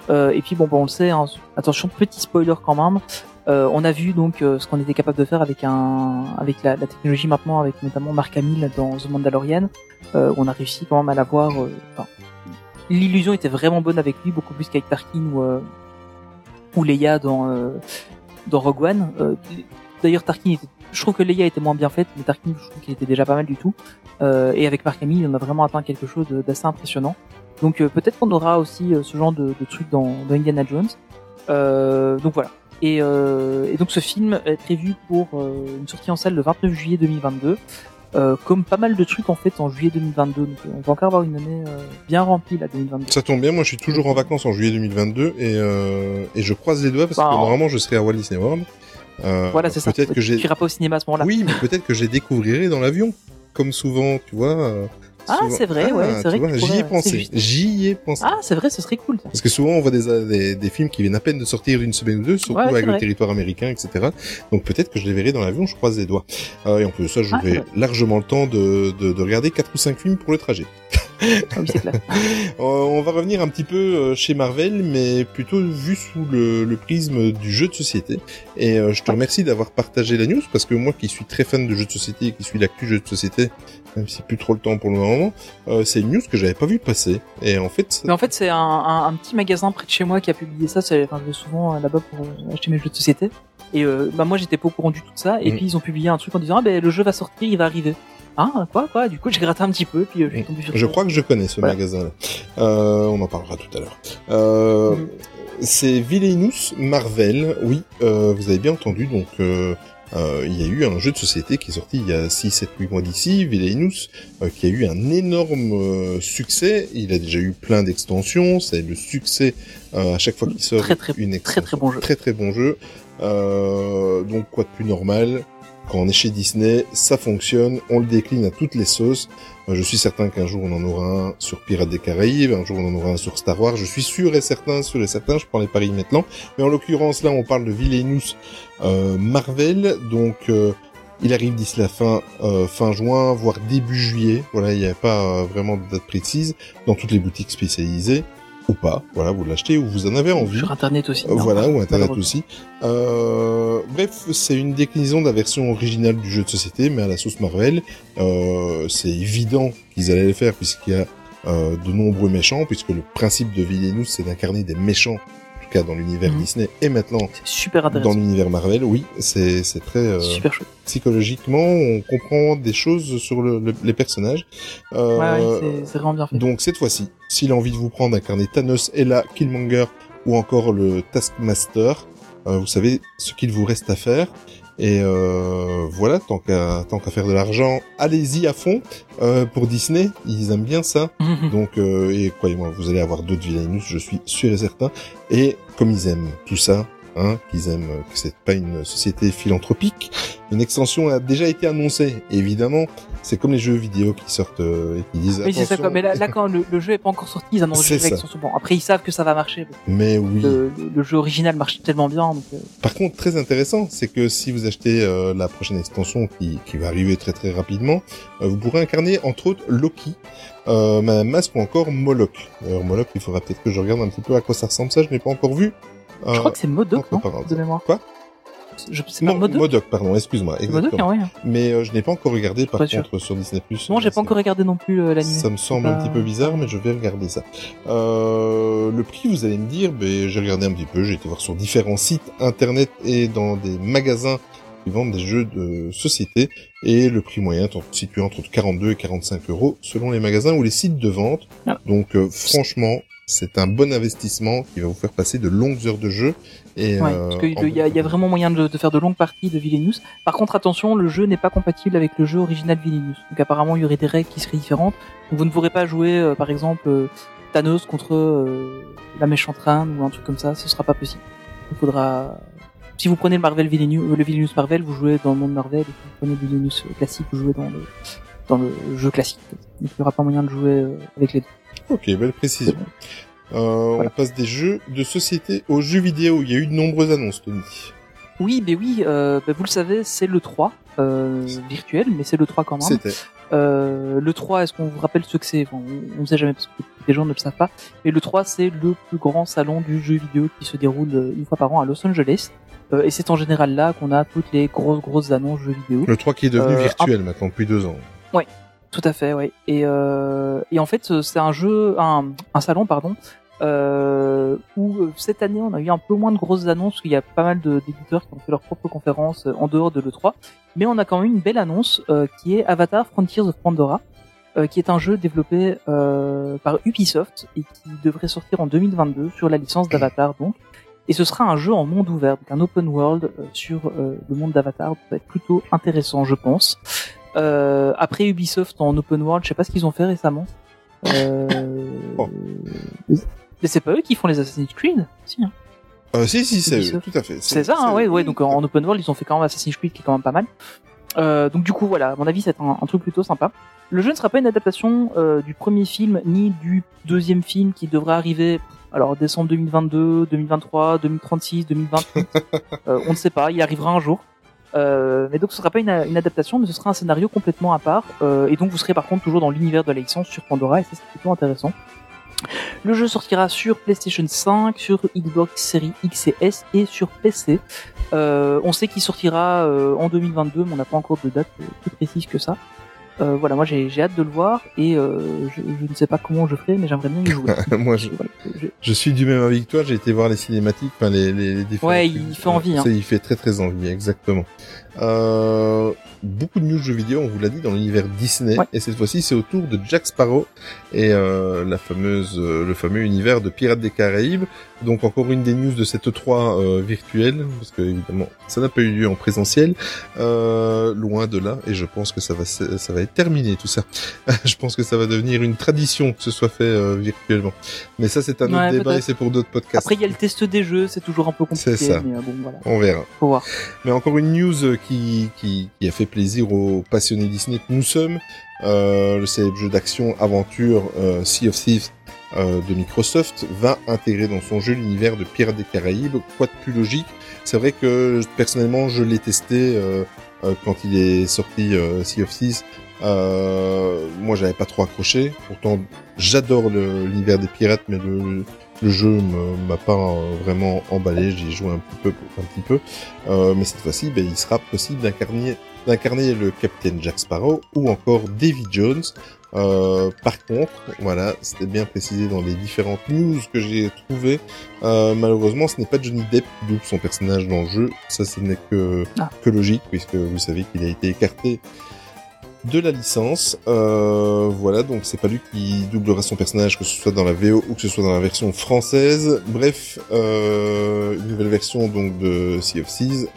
Euh, et puis bon, bon on le sait. hein, attention, petit spoiler quand même. Euh, on a vu donc euh, ce qu'on était capable de faire avec un, avec la, la technologie maintenant, avec notamment Mark Hamill dans The Mandalorian. Euh, on a réussi quand même à l'avoir. enfin, L'illusion était vraiment bonne avec lui, beaucoup plus qu'avec Tarkin ou ou Leia dans dans Rogue One. D'ailleurs, Tarkin, était, je trouve que Leia était moins bien faite, mais Tarkin, je trouve qu'il était déjà pas mal du tout. Euh, et avec Mark Hamill, on a vraiment atteint quelque chose d'assez impressionnant. Donc euh, peut-être qu'on aura aussi euh, ce genre de, de truc dans, dans Indiana Jones. Donc voilà. Et, et donc ce film est prévu pour une sortie en salle le 29 juillet 2022. Euh, comme pas mal de trucs en fait en juillet 2022. Donc on va encore avoir une année euh, bien remplie là 2022. Ça tombe bien, moi je suis toujours en vacances en juillet 2022 et, euh, et je croise les doigts parce Bah, que en- normalement je serai à Walt Disney World. Euh, Voilà, c'est ça. Peut-être que j'ai. Tu iras pas au cinéma à ce moment-là. Oui, mais peut-être que je les découvrirai dans l'avion. Comme souvent, tu vois. euh, Ah, souvent- c'est vrai, ouais, Ah, c'est vrai J'y ai pensé. J'y ai pensé. Ah, c'est vrai, ce serait cool. Ça. Parce que souvent on voit des, des, des films qui viennent à peine de sortir une semaine ou deux, surtout Ouais, avec le territoire américain, etc. Donc peut-être que je les verrai dans l'avion, je croise les doigts. Euh, et en plus de ça, Ah, j'aurai vrai. largement le temps de, de, de regarder quatre ou cinq films pour le trajet. C'est. Euh, on va revenir un petit peu euh, chez Marvel, mais plutôt vu sous le, le prisme du jeu de société. Et euh, je te remercie d'avoir partagé la news, parce que moi qui suis très fan de jeux de société et qui suis l'actu jeu de société, même si plus trop le temps pour le moment, euh, c'est une news que j'avais pas vu passer. Et en fait, Mais en fait, c'est un, un, un petit magasin près de chez moi qui a publié ça. C'est- Enfin, je vais souvent là-bas pour acheter mes jeux de société. Et euh, bah moi, j'étais pas au courant du tout de ça. Et Mm. puis ils ont publié un truc en disant ah ben le jeu va sortir, il va arriver. Ah, quoi, quoi Du coup, j'ai gratté un petit peu, puis euh, je suis tombé sur Je crois que je connais ce Voilà. magasin-là. Euh, on en parlera tout à l'heure. Euh, Mhm. C'est Villainous Marvel. Oui, euh, vous avez bien entendu. Donc, euh, euh, il y a eu un jeu de société qui est sorti il y a 6, 7, 8 mois d'ici, Villainous, qui a eu un énorme succès. Il a déjà eu plein d'extensions. C'est le succès euh, à chaque fois qu'il sort Très, très, une très, extension. très bon jeu. Très très bon jeu. Euh, donc quoi de plus normal? Quand on est chez Disney, ça fonctionne, on le décline à toutes les sauces. Je suis certain qu'un jour on en aura un sur Pirates des Caraïbes, un jour on en aura un sur Star Wars. Je suis sûr et certain, sûr et certain, je prends les paris maintenant. Mais en l'occurrence là, on parle de Villainous euh, Marvel, donc euh, il arrive d'ici la fin euh, fin juin, voire début juillet. Voilà, il n'y a pas vraiment de date précise dans toutes les boutiques spécialisées ou pas. Voilà, vous l'achetez ou vous en avez envie. Sur Internet aussi. Euh, non, voilà, ou Internet aussi. Euh, bref, c'est une déclinaison de la version originale du jeu de société, mais à la sauce Marvel. Euh, c'est évident qu'ils allaient le faire puisqu'il y a euh, de nombreux méchants, puisque le principe de Villainous, c'est d'incarner des méchants, en tout cas dans l'univers Mhm. Disney, et maintenant super dans l'univers Marvel. Oui, c'est très euh, super chouette. psychologiquement, on comprend des choses sur le- le- les personnages. Euh, Ouais, ouais, c'est vraiment bien fait. donc cette fois-ci, s'il a envie de vous prendre incarner Thanos, Ella, Killmonger ou encore le Taskmaster, euh, vous savez ce qu'il vous reste à faire. Et euh, voilà, tant qu'à tant qu'à faire de l'argent, allez-y à fond. Euh, pour Disney, ils aiment bien ça. Donc, euh, et croyez-moi, vous allez avoir d'autres Villainous, je suis sûr et certain. Et comme ils aiment tout ça, hein, qu'ils aiment que c'est pas une société philanthropique, une extension a déjà été annoncée. Évidemment, c'est comme les jeux vidéo qui sortent euh, et qui disent. Oui, c'est ça, quoi. Mais là, là, quand le, le jeu est pas encore sorti, ils annoncent ça. l'extension. Bon, après, ils savent que ça va marcher. Mais oui. Le, jeu original marche tellement bien. Donc, euh, Par contre, très intéressant, c'est que si vous achetez euh, la prochaine extension qui, qui va arriver très très rapidement, euh, vous pourrez incarner entre autres Loki, euh, Madame Masque ou encore Moloch. D'ailleurs, Moloch, il faudra peut-être que je regarde un petit peu à quoi ça ressemble ça, je n'ai pas encore vu. Euh, je crois que c'est Modoc, entre non parenthèses. De mémoire. Quoi Je c'est pas non, Modoc Modoc, pardon, excuse-moi. Modoc, hein, ouais. Mais euh, je n'ai pas encore regardé par sûr. contre sur Disney+. Non, j'ai Euh, pas encore regardé non plus euh, l'anime. Ça me semble un petit peu bizarre, mais je vais regarder ça. Euh, le prix, vous allez me dire, ben, j'ai regardé un petit peu, j'ai été voir sur différents sites internet et dans des magasins qui vendent des jeux de société, et le prix moyen est situé entre 42 et 45 euros selon les magasins ou les sites de vente. Ah. Donc, euh, franchement, c'est un bon investissement qui va vous faire passer de longues heures de jeu. Et, Ouais, euh, parce qu'il en- y, a- il y a vraiment moyen de, de faire de longues parties de Villainous. Par contre, attention, le jeu n'est pas compatible avec le jeu original Villainous. Donc apparemment, il y aurait des règles qui seraient différentes. Donc, vous ne pourrez pas jouer, euh, par exemple, Thanos contre la méchante reine ou un truc comme ça. Ce sera pas possible. Il faudra... Si vous prenez le Marvel Villainous, euh, le Villainous Marvel, vous jouez dans le monde Marvel. Et si vous prenez le Villainous euh, classique, vous jouez dans le, dans le jeu classique. Donc il n'y aura pas moyen de jouer euh, avec les deux. Ok, belle précision. Euh, Voilà. On passe des jeux de société aux jeux vidéo. Il y a eu de nombreuses annonces, Tony. Oui, mais oui, euh, bah, vous le savez, c'est le 3 euh, virtuel, mais c'est le 3 quand même. C'était. Euh, le 3, est-ce qu'on vous rappelle ce que c'est? Enfin, On ne sait jamais parce que les gens ne le savent pas. Mais le 3, c'est le plus grand salon du jeu vidéo qui se déroule euh, une fois par an à Los Angeles. Euh, et c'est en général là qu'on a toutes les grosses grosses annonces jeux vidéo. Le 3 qui est devenu virtuel maintenant depuis deux ans. Tout à fait, oui. Et, euh, et en fait, c'est un jeu, un, un salon, pardon, euh, où euh, cette année on a eu un peu moins de grosses annonces, qu'il y a pas mal de- d'éditeurs qui ont fait leurs propres conférences euh, en dehors de l'E3, mais on a quand même une belle annonce euh, qui est Avatar Frontiers of Pandora, euh, qui est un jeu développé par Ubisoft et qui devrait sortir en 2022 sur la licence d'Avatar donc. Et ce sera un jeu en monde ouvert, donc un open world sur le monde d'Avatar, ça va être plutôt intéressant je pense. Euh, après Ubisoft en open world, je sais pas ce qu'ils ont fait récemment. Euh... Oh. Mais c'est pas eux qui font les Assassin's Creed Si, hein. Euh, si, si, c'est eux, tout à fait. C'est ça, hein, ouais, ouais. Donc en open world, ils ont fait quand même Assassin's Creed qui est quand même pas mal. Euh, donc du coup, voilà, à mon avis, c'est un, un truc plutôt sympa. Le jeu ne sera pas une adaptation euh, du premier film ni du deuxième film qui devrait arriver. Alors décembre 2022, 2023, 2036, 2028, euh, on ne sait pas. Il arrivera un jour. Euh, mais donc ce sera pas une, une adaptation, mais ce sera un scénario complètement à part. Et donc vous serez par contre toujours dans l'univers de la licence sur Pandora, et ça c'est plutôt intéressant. Le jeu sortira sur PlayStation 5, sur Xbox Series X et S et sur PC. Euh, on sait qu'il sortira euh, en 2022, mais on n'a pas encore de date euh, plus précise que ça. Euh, voilà, moi j'ai j'ai hâte de le voir et euh, je, je ne sais pas comment je ferai, mais j'aimerais bien y jouer. Moi, je, Voilà, je- je suis du même avis que toi. J'ai été voir les cinématiques, enfin les, les, les différents Ouais, il fait envie, hein. Il fait très très envie, exactement. Euh, beaucoup de news jeux vidéo, on vous l'a dit, dans l'univers Disney. Ouais. Et cette fois-ci, c'est au tour de Jack Sparrow et euh, la fameuse, euh, le fameux univers de Pirates des Caraïbes. Donc encore une des news de cette 3 euh, virtuelle, parce que évidemment, ça n'a pas eu lieu en présentiel, euh, loin de là. Et je pense que ça va, ça va être terminé tout ça. je pense que ça va devenir une tradition que ce soit fait euh, virtuellement. Mais ça, c'est un autre débat et c'est pour d'autres podcasts. Après, il y a le test des jeux, c'est toujours un peu compliqué, C'est ça. mais bon, voilà, On verra. faut voir. Mais encore une news qui, qui, qui a fait plaisir aux passionnés Disney que nous sommes. Euh, le célèbre jeu d'action aventure euh, Sea of Thieves euh, de Microsoft va intégrer dans son jeu l'univers de Pirates des Caraïbes. Quoi de plus logique? C'est vrai que personnellement je l'ai testé euh, euh, quand il est sorti euh, Sea of Thieves. Moi j'avais pas trop accroché. Pourtant j'adore l'univers des pirates, mais le, le jeu m'a pas euh, vraiment emballé. J'y ai joué un petit peu, un petit peu. Euh, mais cette fois-ci, ben, il sera possible d'incarner, d'incarner le capitaine Jack Sparrow ou encore Davy Jones. Euh, par contre, voilà, c'était bien précisé dans les différentes news que j'ai trouvées. Euh, malheureusement, ce n'est pas Johnny Depp qui double son personnage dans le jeu. Ça, ce n'est que, Ah. que logique puisque vous savez qu'il a été écarté de la licence. Euh, voilà, donc c'est pas lui qui doublera son personnage, que ce soit dans la VO ou que ce soit dans la version française. Bref, euh, une nouvelle version donc de Sea of Thieves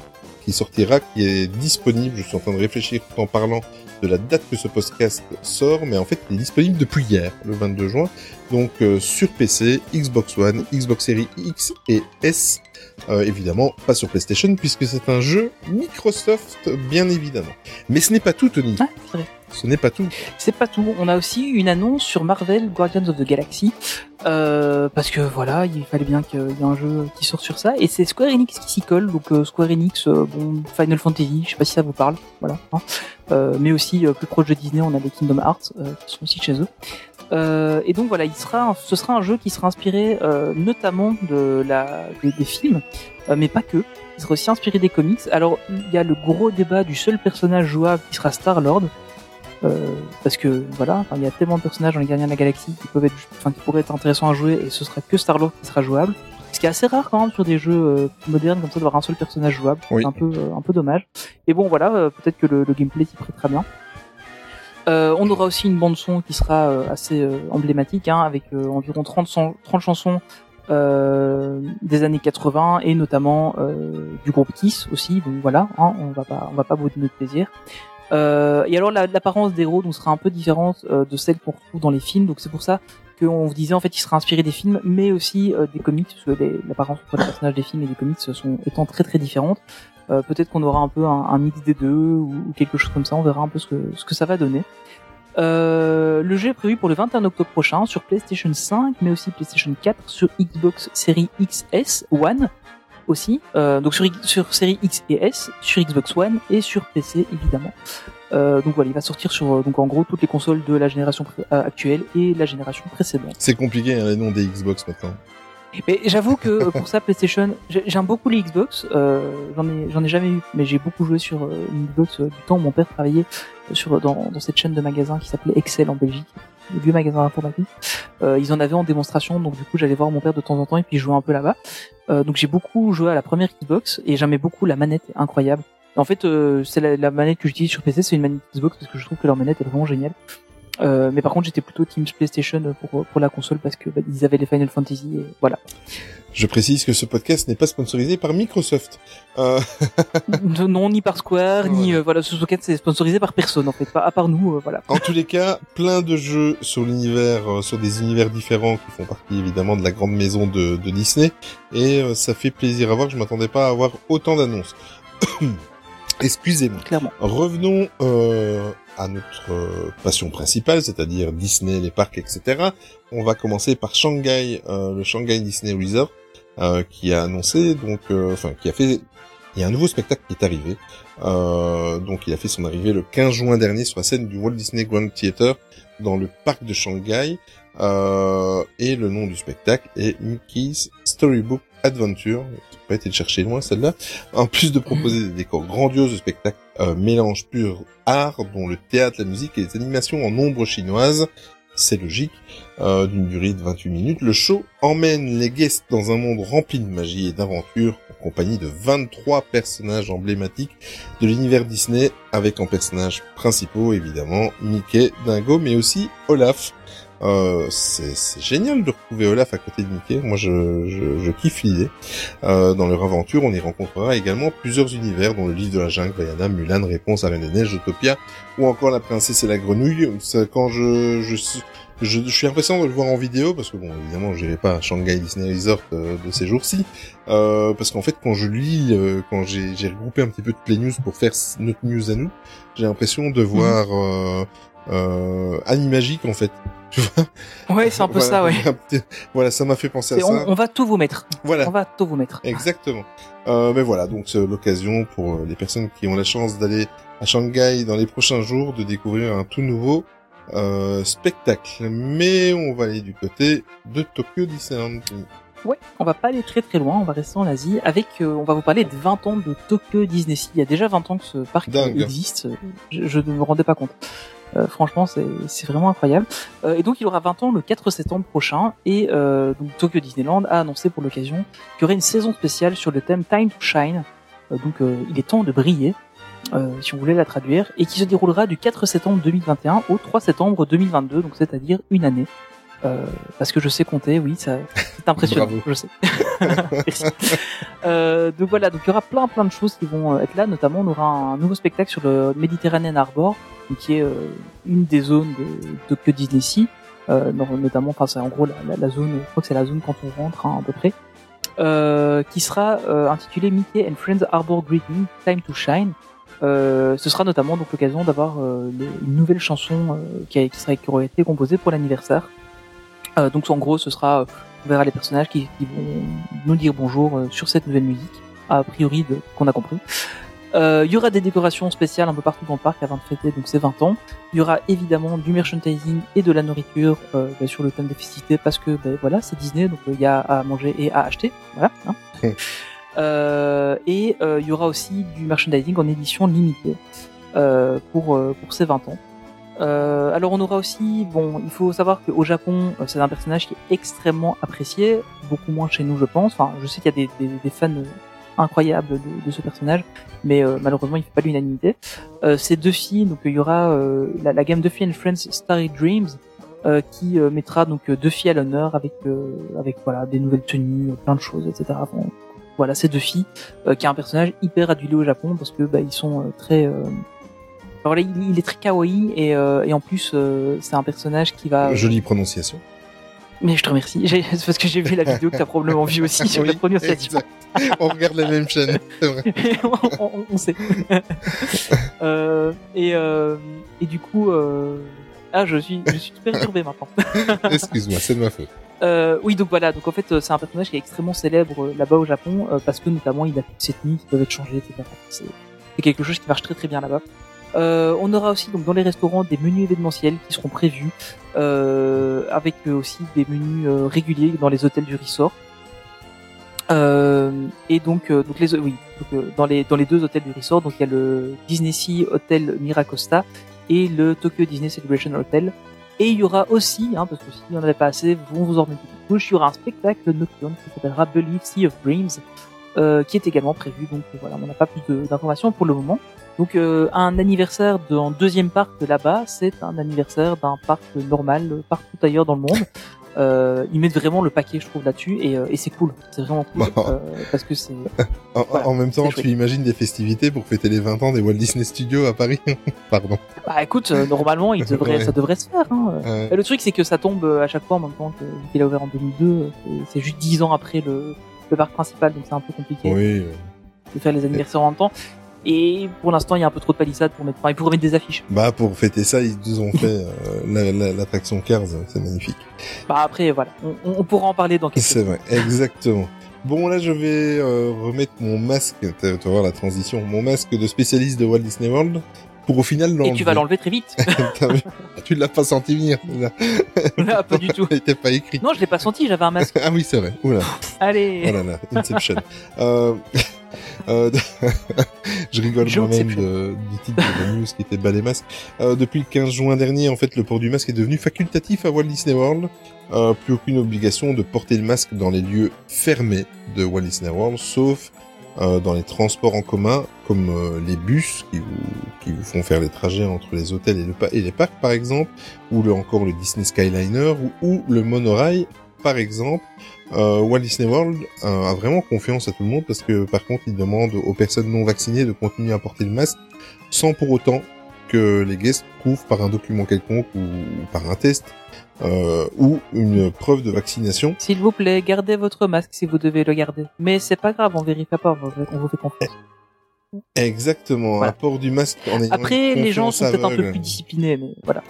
qui sortira, qui est disponible. Je suis en train de réfléchir tout en parlant de la date que ce podcast sort, mais en fait, il est disponible depuis hier, le 22 juin. Donc euh, sur PC, Xbox One, Xbox Series X et S. Euh, évidemment, pas sur PlayStation puisque c'est un jeu Microsoft, bien évidemment. Mais ce n'est pas tout, Tony. Ah, c'est vrai. Ce n'est pas tout. C'est pas tout. On a aussi une annonce sur Marvel Guardians of the Galaxy. Euh, parce que voilà, il fallait bien qu'il y ait un jeu qui sorte sur ça. Et c'est Square Enix qui s'y colle. Donc euh, Square Enix, euh, bon, Final Fantasy, je sais pas si ça vous parle. Voilà. hein. Euh, mais aussi, plus proche de Disney, on a les Kingdom Hearts, qui sont aussi chez eux. Euh, et donc voilà, il sera, ce sera un jeu qui sera inspiré euh, notamment de la, des, des films, euh, mais pas que. Il sera aussi inspiré des comics. Alors il y a le gros débat du seul personnage jouable qui sera Star Lord. Euh, parce que voilà, il y a tellement de personnages dans les Gardiens de la Galaxie qui peuvent être, enfin, qui pourraient être intéressants à jouer et ce sera que Star Lord qui sera jouable. Ce qui est assez rare quand même sur des jeux euh, modernes comme ça d'avoir un seul personnage jouable. Oui. C'est un peu, euh, un peu dommage. Et bon voilà, peut-être que le, le gameplay s'y prêtera bien. Euh, on aura aussi une bande son qui sera euh, assez euh, emblématique, hein, avec environ 30, chan- 30 chansons euh, des années 80 et notamment euh, du groupe Kiss aussi. Donc voilà, hein, on va pas, on va pas plaisir. Euh, et alors la- l'apparence des héros donc sera un peu différente de celle qu'on retrouve dans les films. Donc c'est pour ça qu'on vous disait en fait il sera inspiré des films, mais aussi des comics, parce que l'apparence entre les personnages des films et des comics sont étant très très différentes. Euh, Peut-être qu'on aura un peu un, un mix des deux ou, ou quelque chose comme ça. On verra un peu ce que ce que ça va donner. Euh, le jeu est prévu pour le 21 octobre prochain sur PlayStation 5, mais aussi PlayStation 4, sur Xbox Series XS One aussi, euh, donc sur, sur série X et S, sur Xbox One et sur PC évidemment. Euh, donc voilà, il va sortir sur euh, donc en gros toutes les consoles de la génération euh, actuelle et la génération précédente. C'est compliqué, hein, les noms des Xbox maintenant. Mais j'avoue que euh, pour ça PlayStation, j'ai- j'aime beaucoup les Xbox. Euh, j'en ai j'en ai jamais eu, mais j'ai beaucoup joué sur euh, une Xbox euh, du temps où mon père travaillait sur dans, dans cette chaîne de magasins qui s'appelait Excel en Belgique, le vieux magasin d'informatique. Euh, ils en avaient en démonstration, donc du coup j'allais voir mon père de temps en temps et puis jouais un peu là-bas. Euh, donc j'ai beaucoup joué à la première Xbox et j'aimais beaucoup la manette, incroyable. En fait, euh, c'est la, la manette que j'utilise sur PC, c'est une manette Xbox parce que je trouve que leur manette est vraiment géniale. Euh, mais par contre, j'étais plutôt Team PlayStation pour pour la console parce que bah, ils avaient les Final Fantasy et voilà. Je précise que ce podcast n'est pas sponsorisé par Microsoft. Euh, non, ni par Square, ni euh, voilà, ce socket c'est sponsorisé par personne en fait, pas à part nous, euh, voilà. en tous les cas, plein de jeux sur l'univers, euh, sur des univers différents qui font partie évidemment de la grande maison de, de Disney. Et ça fait plaisir à voir. Je m'attendais pas à avoir autant d'annonces. Excusez-moi. Clairement. Revenons euh, à notre euh, passion principale, c'est-à-dire Disney, les parcs, etc. On va commencer par Shanghai, euh, le Shanghai Disney Resort, euh, qui a annoncé, donc, euh, enfin, qui a fait, il y a un nouveau spectacle qui est arrivé. Euh, donc, il a fait son arrivée le 15 juin dernier sur la scène du Walt Disney Grand Theater dans le parc de Shanghai. Euh, et le nom du spectacle est Mickey's Storybook Adventure. Pas été chercher loin celle-là. En plus de proposer des décors grandioses de spectacles, euh, mélange pur art, dont le théâtre, la musique et les animations en ombre chinoise, c'est logique, euh, d'une durée de 28 minutes. Le show emmène les guests dans un monde rempli de magie et d'aventure, en compagnie de 23 personnages emblématiques de l'univers Disney, avec en personnages principaux évidemment Mickey, Dingo, mais aussi Olaf. Euh, c'est génial de retrouver Olaf à côté de Mickey. Moi, je, je, je kiffe l'idée. Euh, dans leur aventure, on y rencontrera également plusieurs univers, dont le livre de la jungle, Vaiana, Mulan, Réponse à Reine des Neiges, Utopia, ou encore La Princesse et la Grenouille. Quand je, je, suis- je, je suis impatient de le voir en vidéo, parce que bon, évidemment, je n'irai pas à Shanghai Disney Resort euh, de ces jours-ci, euh, parce qu'en fait, quand je lis, euh, quand j'ai regroupé un petit peu toutes les news pour faire notre news à nous, j'ai l'impression de voir euh, euh, Animagique en fait. Tu vois Ouais, c'est un peu Voilà. ça, ouais. Voilà, ça m'a fait penser à C'est- ça. on, on va tout vous mettre. Voilà. On va tout vous mettre. Exactement. Euh, mais voilà, donc c'est l'occasion pour euh, les personnes qui ont la chance d'aller à Shanghai dans les prochains jours de découvrir un tout nouveau euh, spectacle. Mais on va aller du côté de Tokyo Disneyland. Ouais, on va pas aller très très loin, on va rester en Asie avec, euh, on va vous parler de 20 ans de Tokyo Disney. Il y a déjà 20 ans que ce parc Dingue. existe, je, je ne me rendais pas compte. Euh, franchement, c'est vraiment incroyable. Euh, et donc, il aura 20 ans le 4 septembre prochain. Et euh, donc, Tokyo Disneyland a annoncé pour l'occasion qu'il y aurait une saison spéciale sur le thème Time to Shine. Euh, donc, euh, il est temps de briller, euh, si on voulait la traduire, et qui se déroulera du 4 septembre 2021 au 3 septembre 2022, donc c'est-à-dire une année. Euh, parce que je sais compter, oui, ça, c'est impressionnant, Bravo. je sais. Merci. Euh, donc voilà, donc il y aura plein plein de choses qui vont euh, être là. Notamment, on aura un nouveau spectacle sur le Mediterranean Harbor, qui est euh, une des zones de Tokyo Disney Sea, euh, no- notamment, enfin c'est en gros la, la- la zone, je crois que c'est la zone quand on rentre hein, à peu près, euh, qui sera intitulée Mickey and Friends Harbor Greeting Time to Shine. Euh, ce sera notamment donc l'occasion d'avoir euh, une nouvelle chanson euh, qui, a, qui, sera, qui aura été composée pour l'anniversaire. Euh, donc en gros, ce sera, euh, on verra les personnages qui, qui vont nous dire bonjour euh, sur cette nouvelle musique, a priori de qu'on a compris. Euh, Il y aura des décorations spéciales un peu partout dans le parc avant de fêter donc ses 20 ans. Il y aura évidemment du merchandising et de la nourriture euh, bah, sur le thème des festivités parce que bah, voilà c'est Disney donc il y a à manger et à acheter voilà. Hein. Euh, et euh, il y aura aussi du merchandising en édition limitée euh, pour euh, pour ses 20 ans. Euh, alors on aura aussi, bon, il faut savoir qu'au Japon, euh, c'est un personnage qui est extrêmement apprécié, beaucoup moins chez nous, je pense. Enfin, je sais qu'il y a des, des, des fans euh, incroyables de, de ce personnage, mais euh, malheureusement, il fait pas l'unanimité. Euh, ces deux filles, donc il y aura euh, la, la gamme Duffy and Friends Starry Dreams, qui mettra donc deux filles à l'honneur avec avec voilà des nouvelles tenues, plein de choses, etc. Bon, voilà, ces deux filles, qui est un personnage hyper adulé au Japon parce que bah, ils sont très euh, alors là, il, il est très kawaii et, euh, et en plus euh, c'est un personnage qui va. Jolie prononciation. Mais je te remercie. C'est parce que j'ai vu la vidéo que t'as probablement vu aussi sur Oui, la prononciation. exact. On regarde la même chaîne, c'est vrai. on, on- on sait. euh, et euh, et du coup, euh, ah je suis je suis perturbé maintenant. Excuse-moi, c'est de ma faute. Euh, oui, donc voilà. Donc en fait, euh, c'est un personnage qui est extrêmement célèbre euh, là-bas au Japon euh, parce que notamment il a toutes ses tenues qui peuvent être changées, etc. C'est quelque chose qui marche très très bien là-bas. Euh, on aura aussi dans les restaurants des menus événementiels qui seront prévus, euh, avec euh, aussi des menus réguliers dans les hôtels du resort. Et donc, dans les deux hôtels du resort, donc il y a le Disney Sea Hotel Miracosta et le Tokyo Disney Celebration Hotel. Et il y aura aussi, hein, parce que s'il n'y en avait pas assez, vous en remettre une couche, il y aura un spectacle nocturne qui s'appellera Believe Sea of Dreams, qui est également prévu. Donc voilà, on n'a pas plus d'informations pour le moment. Donc euh, un anniversaire de, en deuxième parc là-bas, c'est un anniversaire d'un parc normal partout ailleurs dans le monde. Euh, ils mettent vraiment le paquet, je trouve, là-dessus, et, euh, et c'est cool. C'est vraiment cool euh, parce que c'est En, Voilà, en même temps, tu imagines des festivités pour fêter les 20 ans des Walt Disney Studios à Paris Pardon. Bah écoute, euh, normalement, il devrait, Ouais. ça devrait se faire. Hein. Et Le truc, c'est que ça tombe à chaque fois en même temps qu'il a ouvert en 2002. euh, c'est- juste 10 ans après le, le parc principal, donc c'est un peu compliqué oui. de faire les anniversaires en même temps. Et pour l'instant, il y a un peu trop de palissades pour mettre. Pourraient mettre des affiches. Bah pour fêter ça, ils nous ont fait euh, la- la- l'attraction Cars, c'est magnifique. Bah après, voilà, on, on pourra en parler dans quelques. C'est vrai, exactement. Bon là, je vais euh, remettre mon masque. Tu vas voir la transition. Mon masque de spécialiste de Walt Disney World pour au final Et l'enlever. tu vas l'enlever très vite. Tu l'as pas senti venir. là. Pas du tout. Était pas écrite. Non, je l'ai pas senti, j'avais un masque. Ah oui, c'est vrai. Oula. Allez. Oh là là, Inception. euh, euh, je rigole moi-même de, du titre de la news qui était bas les masques. Euh, depuis le 15 juin dernier, en fait, le port du masque est devenu facultatif à Walt Disney World. Euh, plus aucune obligation de porter le masque dans les lieux fermés de Walt Disney World, sauf dans les transports en commun, comme les bus qui vous, qui vous font faire les trajets entre les hôtels et, le pa- et les parcs, par exemple, ou le, encore le Disney Skyliner, ou, ou le monorail, par exemple. Euh, Walt Disney World euh, a vraiment confiance à tout le monde parce que par contre il demande aux personnes non vaccinées de continuer à porter le masque sans pour autant que les guests prouvent par un document quelconque ou par un test euh, ou une preuve de vaccination. S'il vous plaît, gardez votre masque si vous devez le garder. Mais c'est pas grave, on vérifie pas, on vous- fait confiance. Exactement, Voilà. un port du masque en ayant Après, les gens sont peut-être un peu plus disciplinés, mais voilà.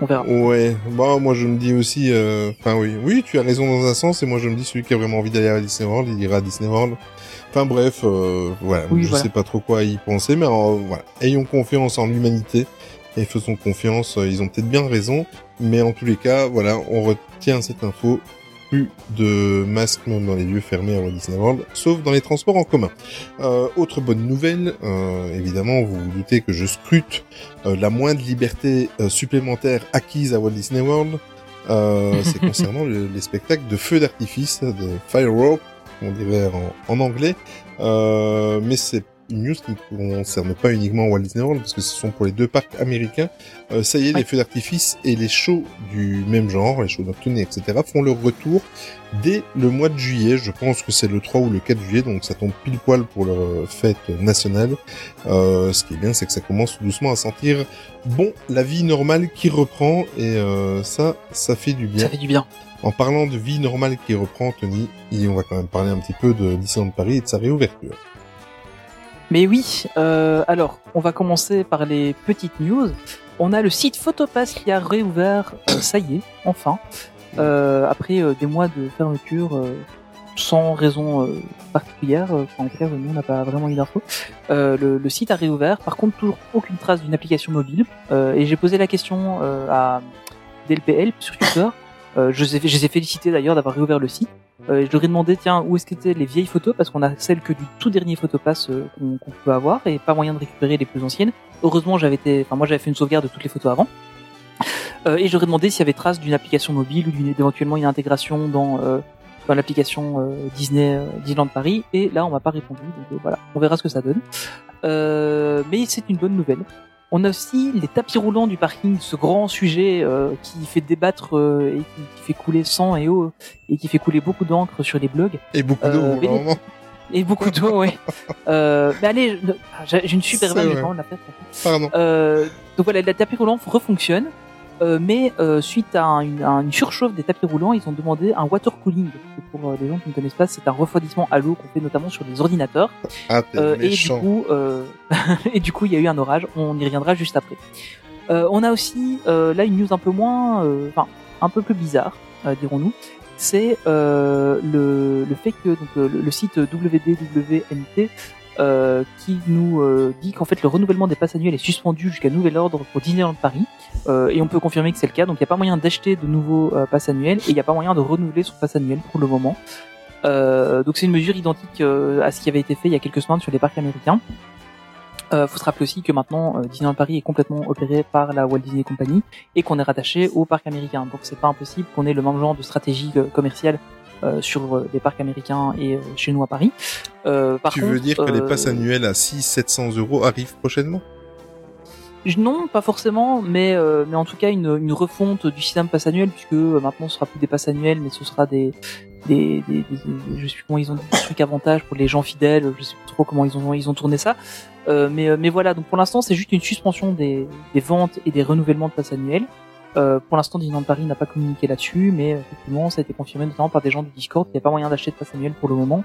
On verra. Ouais, bah moi je me dis aussi, euh, enfin oui, oui, tu as raison dans un sens, et moi je me dis celui qui a vraiment envie d'aller à Disney World, il ira à Disney World. Enfin bref, euh, voilà, Oui, je voilà. sais pas trop quoi y penser, mais euh, voilà, ayons confiance en l'humanité et faisons confiance. euh, ils ont peut-être bien raison, mais en tous les cas, voilà, on retient cette info. Plus de masques même dans les lieux fermés à Walt Disney World, sauf dans les transports en commun. Euh, autre bonne nouvelle, euh, évidemment, vous vous doutez que je scrute euh, la moindre liberté supplémentaire acquise à Walt Disney World. C'est concernant le- les spectacles de feux d'artifice, de fireworks, on dirait en, en anglais. Mais c'est une news qui ne concerne pas uniquement Walt Disney World, parce que ce sont pour les deux parcs américains. Euh, ça y est, Ouais. les feux d'artifice et les shows du même genre, les shows nocturnes, etc., font leur retour dès le mois de juillet. Je pense que c'est le 3 ou le 4 juillet, donc ça tombe pile poil pour leur fête nationale. Euh, ce qui est bien, c'est que ça commence doucement à sentir bon la vie normale qui reprend, et euh, ça, ça fait du bien. Ça fait du bien. En parlant de vie normale qui reprend, Tony, et on va quand même parler un petit peu de Disneyland Paris et de sa réouverture. Mais oui, euh, alors, on va commencer par les petites news. On a le site Photopass qui a réouvert, euh, ça y est, enfin, euh, après euh, des mois de fermeture sans raison particulière. en cas, nous, on n'a pas vraiment eu d'infos. Le, le site a réouvert, par contre, toujours aucune trace d'une application mobile. Et j'ai posé la question à DLPL sur Twitter. Je, les ai, je les ai félicités d'ailleurs d'avoir réouvert le site. Euh, je leur ai demandé, tiens, où est-ce qu'étaient les vieilles photos Parce qu'on a celles que du tout dernier photopass euh, qu'on peut avoir et pas moyen de récupérer les plus anciennes. Heureusement, j'avais été, enfin moi j'avais fait une sauvegarde de toutes les photos avant. Euh, et je leur ai demandé s'il y avait trace d'une application mobile ou d'une éventuellement une intégration dans euh, dans l'application euh, Disney Disneyland Paris. Et là, on m'a pas répondu. Donc voilà, on verra ce que ça donne. Mais c'est une bonne nouvelle. On a aussi les tapis roulants du parking, ce grand sujet euh, qui fait débattre euh, et qui, qui fait couler sang et eau et qui fait couler beaucoup d'encre sur les blogs Et beaucoup d'eau, Euh, et beaucoup d'eau, ouais. Euh, mais allez, je- j'ai une super on l'a. Pardon. Euh, donc voilà, le tapis roulant refonctionne, euh, mais euh, suite à, un- une, à une surchauffe des tapis roulants, ils ont demandé un water cooling. Et Pour euh, les gens qui ne connaissent pas, c'est un refroidissement à l'eau qu'on fait notamment sur les ordinateurs. Ah, et du coup, et du coup, il y a eu un orage. On y reviendra juste après. On a aussi là une news un peu moins, enfin un peu plus bizarre, dirons-nous. C'est le, le fait que donc, le, le site WDWNT euh, qui nous euh, dit qu'en fait le renouvellement des passes annuelles est suspendu jusqu'à nouvel ordre pour Disneyland Paris. Euh, et on peut confirmer que c'est le cas. Donc il n'y a pas moyen d'acheter de nouveaux euh, passes annuels et il n'y a pas moyen de renouveler son pass annuel pour le moment. Euh, donc c'est une mesure identique à ce qui avait été fait il y a quelques semaines sur les parcs américains. Euh, faut se rappeler aussi que maintenant Disneyland Paris est complètement opéré par la Walt Disney Company et qu'on est rattaché au parc américain. Donc c'est pas impossible qu'on ait le même genre de stratégie commerciale sur euh, les parcs américains et euh, chez nous à Paris. Euh, par Tu contre, veux dire que les euh, passes annuelles à 600-700 euros arrivent prochainement? Non, pas forcément, mais euh, mais en tout cas une, une refonte du système pass annuel puisque euh, maintenant ce sera plus des passes annuelles, mais ce sera des des, des, des- je sais plus comment ils ont dit des trucs avantages pour les gens fidèles, je sais plus trop comment ils ont ils ont tourné ça, Euh, mais euh, mais voilà donc pour l'instant c'est juste une suspension des des ventes et des renouvellements de passes annuelles. Euh, pour l'instant, Disneyland Paris n'a pas communiqué là-dessus, mais effectivement, ça a été confirmé notamment par des gens du Discord qu'il n'y a pas moyen d'acheter de passe annuel pour le moment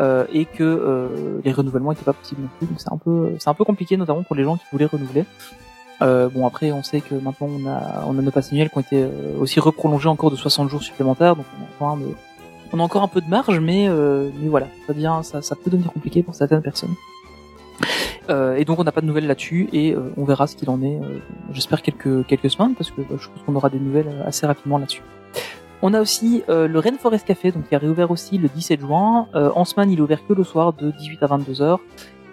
euh, et que euh, les renouvellements n'étaient pas possibles non plus. Donc c'est un peu, c'est un peu compliqué, notamment pour les gens qui voulaient renouveler. Euh, bon après, on sait que maintenant on a, on a nos passes annuels qui ont été euh, aussi reprolongés encore de 60 jours supplémentaires, donc on a encore un, on a encore un peu de marge, mais euh, mais voilà, ça devient, ça, ça peut devenir compliqué pour certaines personnes. Euh, et donc on n'a pas de nouvelles là-dessus et euh, on verra ce qu'il en est. euh, J'espère quelques quelques semaines parce que bah, je pense qu'on aura des nouvelles assez rapidement là-dessus. On a aussi le Rainforest Café donc qui a réouvert aussi le 17 juin. En semaine il est ouvert que le soir de 18 à 22 h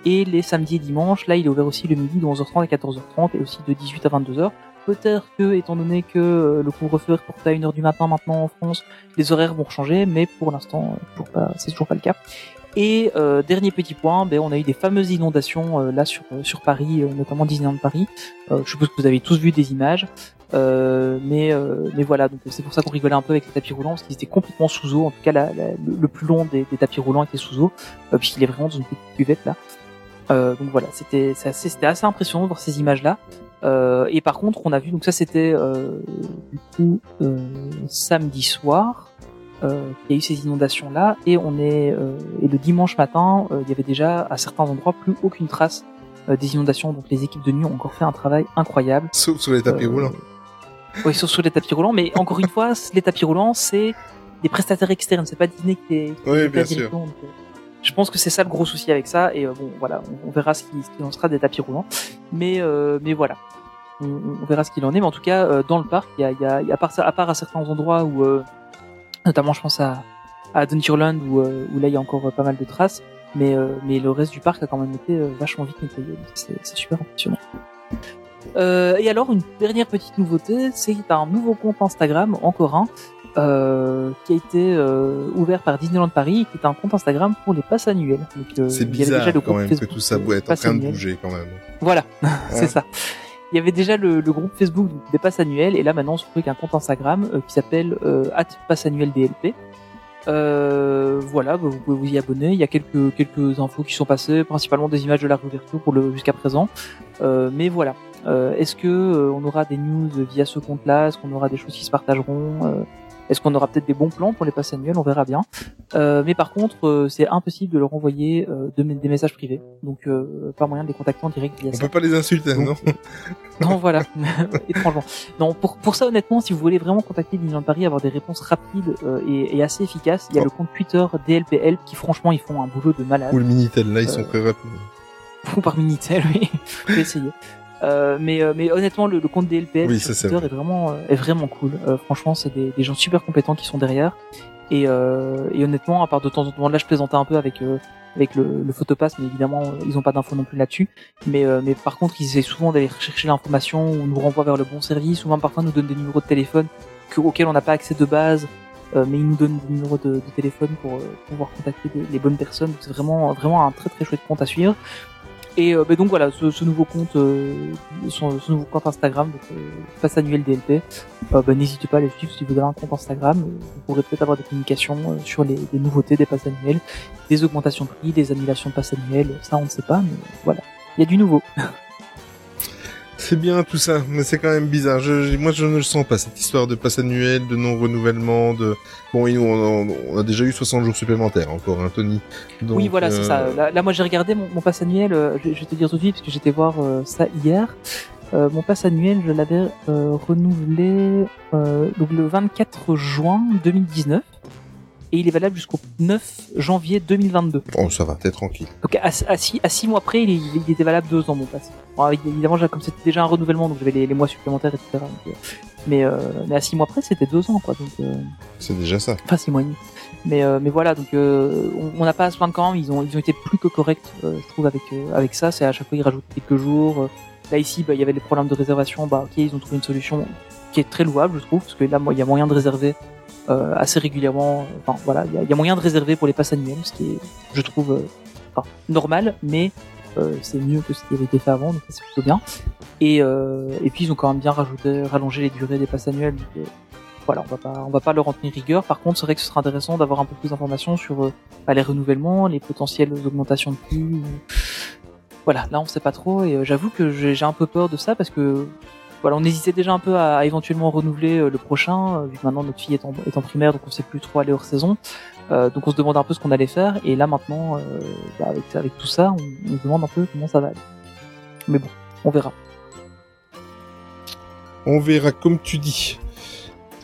et les samedis et dimanches là il est ouvert aussi le midi de 11h30 à 14h30 et aussi de 18 à 22 h Peut-être que, étant donné que le couvre-feu est reporté à 1h du matin maintenant en France, les horaires vont changer, mais pour l'instant, pas, c'est toujours pas le cas. Et euh, dernier petit point, ben, on a eu des fameuses inondations euh, là sur euh, sur Paris, euh, notamment Disneyland Paris. Euh, je suppose que vous avez tous vu des images, mais mais voilà, donc c'est pour ça qu'on rigolait un peu avec les tapis roulants parce qu'ils étaient complètement sous eau. En tout cas, la- la- le, plus long des, des tapis roulants était sous eau, puisqu'il est vraiment dans une petite cuvette là. Donc voilà, c'était assez, assez impressionnant de voir ces images là. Euh, et par contre, on a vu donc ça c'était euh, du coup euh, samedi soir euh, qu'il y a eu ces inondations là et on est euh, et le dimanche matin euh, il y avait déjà à certains endroits plus aucune trace euh, des inondations. Donc les équipes de nuit ont encore fait un travail incroyable. Sauf sur les tapis Euh, roulants. oui sauf sur les tapis roulants mais encore une fois les tapis roulants c'est des prestataires externes. C'est pas Disney qui qui Oui, bien sûr. donc, euh, je pense que c'est ça le gros souci avec ça. Et bon voilà on, on verra ce qui, ce qu'il en sera des tapis roulants. Mais euh, mais voilà. On, on verra ce qu'il en est. Mais en tout cas euh, dans le parc il y a, il y a, il y a à part ça à part à certains endroits où euh, notamment je pense à à Adventureland où, euh, où là il y a encore euh, pas mal de traces. Mais euh, mais le reste du parc a quand même été vachement vite nettoyé. C'est super impressionnant. Euh, et alors une dernière petite nouveauté c'est un nouveau compte Instagram encore un euh, qui a été euh, ouvert par Disneyland Paris qui est un compte Instagram pour les passes annuelles. Euh, C'est il y avait bizarre déjà le quand même que tout ça être en train de bouger quand même. Voilà, c'est ça. Il y avait déjà le, le groupe Facebook des passes annuelles et là maintenant on se retrouve avec un compte Instagram euh, qui s'appelle euh, @passannueldlp. Euh, voilà, bah, vous pouvez vous y abonner. Il y a quelques quelques infos qui sont passées, principalement des images de la réouverture pour le jusqu'à présent. Euh, mais voilà. Euh, Est-ce que euh, on aura des news via ce compte-là? Est-ce qu'on aura des choses qui se partageront? Est-ce qu'on aura peut-être des bons plans pour les passes annuelles On verra bien. Euh, mais par contre, euh, c'est impossible de leur envoyer euh, de- des messages privés. Donc, euh, pas moyen de les contacter en direct via On ça. peut pas les insulter, non? Non, voilà. Étrangement. Non, pour, pour ça, honnêtement, si vous voulez vraiment contacter Disneyland Paris, avoir des réponses rapides euh, et, et assez efficaces, il y a Oh. le compte Twitter DLPL qui, franchement, ils font un boulot de malade. Ou le Minitel, là, ils sont très rapides. Ou par Minitel, oui. Je vais essayer. Euh, mais, euh, mais honnêtement, le, le compte Oui, ça, c'est Twitter vrai. est vraiment, euh, est vraiment cool. Euh, franchement, c'est des, des gens super compétents qui sont derrière. Et, euh, et honnêtement, à part de temps en temps, là, je plaisantais un peu avec euh, avec le, le photopass, mais évidemment, ils ont pas d'infos non plus là-dessus. Mais euh, mais par contre, ils essaient souvent d'aller chercher l'information ou nous renvoient vers le bon service. Souvent, parfois, nous donnent des numéros de téléphone que, auxquels on n'a pas accès de base. Euh, mais ils nous donnent des numéros de, de téléphone pour pouvoir contacter des- les bonnes personnes. C'est vraiment vraiment un très très chouette compte à suivre. Et euh, bah, donc voilà, ce, ce nouveau compte, euh, son- ce nouveau compte Instagram, donc euh, passe annuel DLP. Euh, bah, N'hésitez pas à les suivre si vous avez un compte Instagram. euh, Vous pourrez peut-être avoir des communications euh, sur les, les nouveautés des passes annuelles, des augmentations de prix, des annulations de passes annuelles. Ça, on ne sait pas, mais voilà, il y a du nouveau. C'est bien tout ça, mais c'est quand même bizarre. Je, moi, je ne le sens pas, cette histoire de passe annuel, de non-renouvellement, de... Bon, et nous, on, a déjà eu 60 jours supplémentaires encore, hein, Tony. Donc, oui, voilà, c'est euh, ça. Là, là, moi, j'ai regardé mon, mon pass annuel. euh, je, je vais te dire tout de suite parce que j'étais voir euh, ça hier. Euh, mon pass annuel, je l'avais euh, renouvelé euh, donc le 24 juin 2019 et il est valable jusqu'au 9 janvier 2022. Oh, ça va, t'es tranquille. Donc à, à, six, à six mois près, il, il était valable deux ans mon pass. Bon, évidemment, comme c'était déjà un renouvellement, donc j'avais les, les mois supplémentaires, etc. Donc, euh, mais, euh, mais à six mois près, c'était deux ans, quoi. Donc, euh, C'est déjà ça. Enfin, six mois et demi. Mais, euh, mais voilà, donc on n'a pas à se plaindre quand même. Ils ont, ils ont été plus que corrects, je trouve, avec avec ça. C'est à chaque fois ils rajoutent quelques jours. Là ici, bah, il y avait les problèmes de réservation. Bah ok, ils ont trouvé une solution qui est très louable, je trouve, parce que là, il y a moyen de réserver euh, assez régulièrement. Enfin voilà, il y a, moyen de réserver pour les passes annuelles, ce qui est, je trouve, euh, normal, mais euh, c'est mieux que ce qui avait été fait avant, donc c'est plutôt bien. Et, euh, et puis ils ont quand même bien rajouté, rallongé les durées des passes annuelles. donc, voilà, on va pas, on va pas leur en tenir rigueur. Par contre, c'est vrai que ce sera intéressant d'avoir un peu plus d'informations sur bah, les renouvellements, les potentielles augmentations de prix. Voilà, là on sait pas trop et j'avoue que j'ai un peu peur de ça parce que voilà, on hésitait déjà un peu à, éventuellement renouveler euh, le prochain, euh, vu que maintenant notre fille est en, primaire, donc on sait plus trop aller hors saison. Euh, donc on se demande un peu ce qu'on allait faire et là maintenant, euh, bah, avec, tout ça, on, on se demande un peu comment ça va aller. Mais bon, on verra. On verra comme tu dis.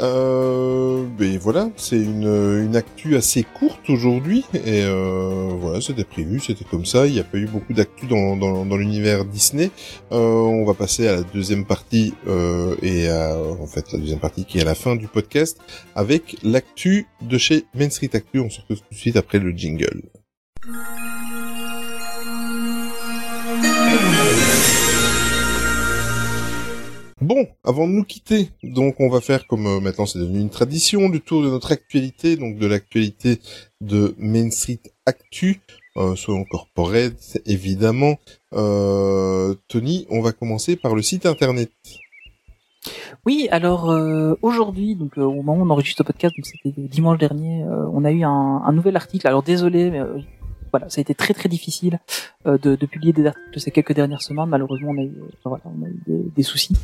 Euh, ben voilà, c'est une, une actu assez courte aujourd'hui et euh, voilà, c'était prévu, c'était comme ça. Il n'y a pas eu beaucoup d'actu dans, dans, dans l'univers Disney. Euh, on va passer à la deuxième partie euh, et à, en fait la deuxième partie qui est à la fin du podcast avec l'actu de chez Main Street Actu. On se retrouve tout de suite après le jingle. Bon, avant de nous quitter, donc on va faire comme euh, maintenant c'est devenu une tradition du tour de notre actualité, donc de l'actualité de Main Street Actu, euh, selon corporate évidemment. Euh, Tony, on va commencer par le site internet. Oui, alors euh, aujourd'hui, donc au moment où on enregistre le podcast, donc c'était dimanche dernier, on a eu un, un nouvel article. Alors désolé, mais voilà, ça a été très très difficile euh, de, de publier des articles ces quelques dernières semaines. Malheureusement, on a eu, voilà, on a eu des, des soucis.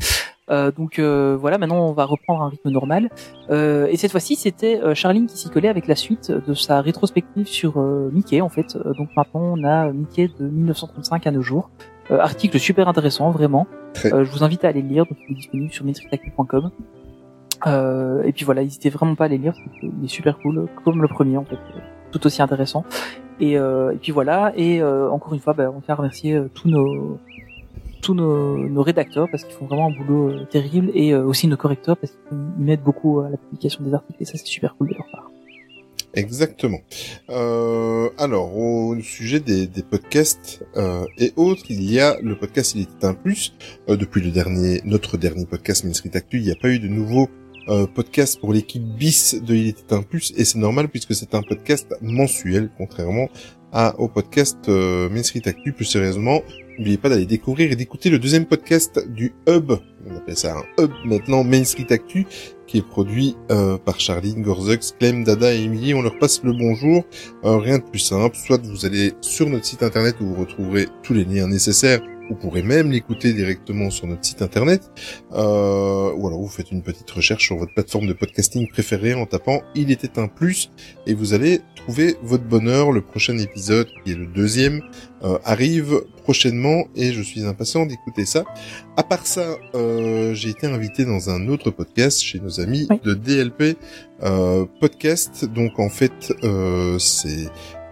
Euh, donc euh, voilà, maintenant on va reprendre un rythme normal. Euh, et cette fois-ci, c'était euh, Charline qui s'y collait avec la suite de sa rétrospective sur euh, Mickey en fait. Euh, donc maintenant on a Mickey de 1935 à nos jours. Euh, article super intéressant, vraiment. Euh, je vous invite à aller le lire, donc il est disponible sur metricactu.com. Euh, et puis voilà, n'hésitez vraiment pas à aller le lire, parce qu'il est super cool, comme le premier en fait, tout aussi intéressant. Et, euh, et puis voilà, et euh, encore une fois, bah, on tient à remercier euh, tous nos tous nos, nos rédacteurs parce qu'ils font vraiment un boulot terrible et aussi nos correcteurs parce qu'ils m'aident beaucoup à la publication des articles et ça c'est super cool de leur part. Exactement. Euh, alors, au sujet des, des podcasts euh, et autres, il y a le podcast Il était un plus. Euh, depuis le dernier, notre dernier podcast Main Street Actu, il n'y a pas eu de nouveau euh, podcast pour l'équipe bis de Il était un plus, et c'est normal puisque c'est un podcast mensuel, contrairement à, au podcast euh, Actu. Plus sérieusement, n'oubliez pas d'aller découvrir et d'écouter le deuxième podcast du Hub. On appelle ça un Hub maintenant, Main Street Actu, qui est produit euh, par Charline, Gorzux, Clem, Dada et Emily. On leur passe le bonjour. Euh, rien de plus simple. Soit vous allez sur notre site internet où vous retrouverez tous les liens nécessaires. Vous pourrez même l'écouter directement sur notre site internet. Euh, ou alors vous faites une petite recherche sur votre plateforme de podcasting préférée en tapant Il était un plus et vous allez trouver votre bonheur. Le prochain épisode, qui est le deuxième, euh, arrive prochainement et je suis impatient d'écouter ça. À part ça, euh, j'ai été invité dans un autre podcast chez nos amis Oui. de DLP euh, Podcast. Donc en fait, euh, c'est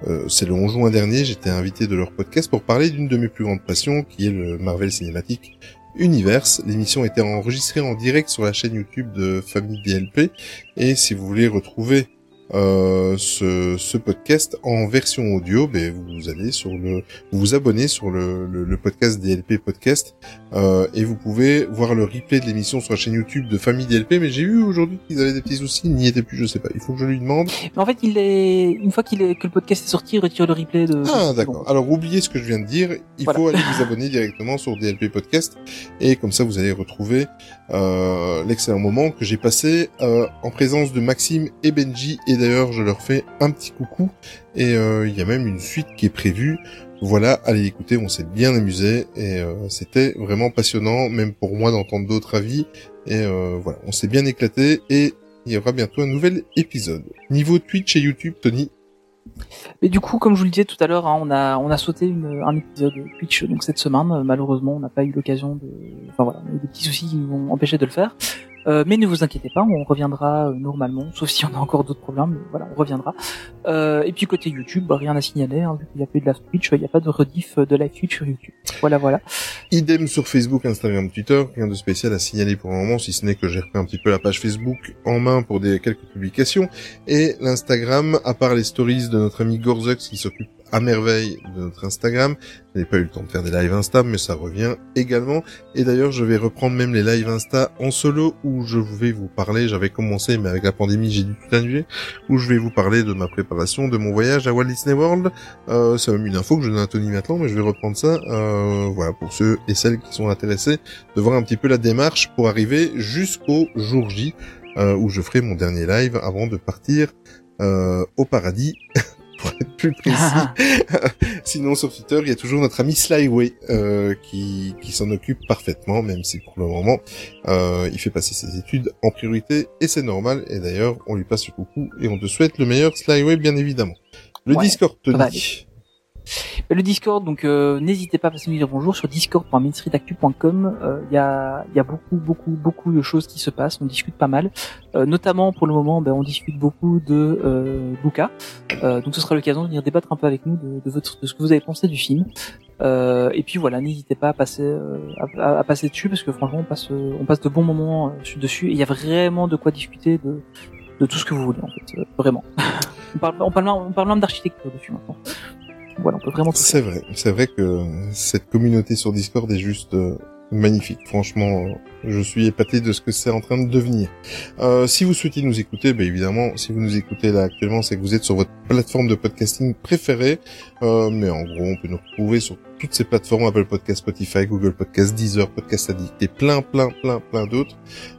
euh, c'est le 11 juin dernier, j'étais invité de leur podcast pour parler d'une de mes plus grandes passions, qui est le Marvel Cinematic Universe. L'émission était enregistrée en direct sur la chaîne YouTube de Famille DLP. Et si vous voulez retrouver euh, ce, ce podcast en version audio, ben, vous allez sur le, vous vous abonnez sur le, le, le podcast DLP Podcast euh, et vous pouvez voir le replay de l'émission sur la chaîne YouTube de Famille DLP. Mais j'ai vu aujourd'hui qu'ils avaient des petits soucis, ils n'y étaient plus, je sais pas. Il faut que je lui demande. Mais en fait, il est une fois qu'il est que le podcast est sorti, il retire le replay de. Ah d'accord. Alors oubliez ce que je viens de dire. Il Voilà. faut aller vous abonner directement sur DLP Podcast et comme ça vous allez retrouver euh, l'excellent moment que j'ai passé euh, en présence de Maxime et Benji. Et d'ailleurs je leur fais un petit coucou. Et euh, il y a même une suite qui est prévue. Voilà, allez écouter, on s'est bien amusé et euh, c'était vraiment passionnant, même pour moi d'entendre d'autres avis. Et euh, voilà, on s'est bien éclaté et il y aura bientôt un nouvel épisode. Niveau Twitch et YouTube, Tony, Mais du coup, comme je vous le disais tout à l'heure, hein, on a sauté un épisode Twitch donc cette semaine. Malheureusement, on n'a pas eu l'occasion de. Enfin voilà, on a des petits soucis qui nous ont empêché de le faire. Euh, mais ne vous inquiétez pas, on reviendra euh, normalement, sauf si on a encore d'autres problèmes. Mais voilà, on reviendra. Euh, et puis côté YouTube, bah, rien à signaler. Hein, vu qu'il n'y a plus de live Twitch, il n'y a pas de rediff de live Twitch sur YouTube. Voilà, voilà. Idem sur Facebook, Instagram, Twitter, rien de spécial à signaler pour le moment, si ce n'est que j'ai repris un petit peu la page Facebook en main pour des quelques publications. Et l'Instagram, à part les stories de notre ami Gorzux qui s'occupe à merveille de notre Instagram. Je n'ai pas eu le temps de faire des lives Insta, mais ça revient également. Et d'ailleurs, je vais reprendre même les lives Insta en solo où je vais vous parler, j'avais commencé, mais avec la pandémie, j'ai dû tout annuler, où je vais vous parler de ma préparation de mon voyage à Walt Disney World. Euh, c'est même une info que je donne à Tony maintenant, mais je vais reprendre ça, euh, voilà, pour ceux et celles qui sont intéressés de voir un petit peu la démarche pour arriver jusqu'au jour J, euh, où je ferai mon dernier live avant de partir euh, au paradis. pour être plus précis. Sinon, sur Twitter, il y a toujours notre ami Slyway euh, qui, qui s'en occupe parfaitement, même si pour le moment, euh, il fait passer ses études en priorité, et c'est normal. Et d'ailleurs, on lui passe le coucou et on te souhaite le meilleur Slyway, bien évidemment. Le Ouais, Discord, Tony. Le Discord, donc euh, n'hésitez pas à passer nous dire bonjour sur discord.mainstreetactu.com. Euh, Il y, a, y a beaucoup, beaucoup, beaucoup de choses qui se passent. On discute pas mal. Euh, notamment pour le moment, ben, on discute beaucoup de euh, Luca. Euh, donc ce sera l'occasion de venir débattre un peu avec nous de, votre, de ce que vous avez pensé du film. Euh, et puis voilà, n'hésitez pas à passer euh, à, passer dessus parce que franchement on passe euh, on passe de bons moments euh, dessus et il y a vraiment de quoi discuter de de tout ce que vous voulez en fait, euh, vraiment. on parle on parle on parle même d'architecture dessus maintenant. Voilà, on peut vraiment. C'est vrai, c'est vrai que cette communauté sur Discord est juste euh, magnifique. Franchement, euh, je suis épaté de ce que c'est en train de devenir. Euh, si vous souhaitez nous écouter, ben évidemment, si vous nous écoutez là actuellement, c'est que vous êtes sur votre plateforme de podcasting préférée. Euh, mais en gros, on peut nous retrouver sur toutes ces plateformes Apple Podcast, Spotify, Google Podcast, Deezer, Podcast Addict et plein, plein, plein, plein d'autres.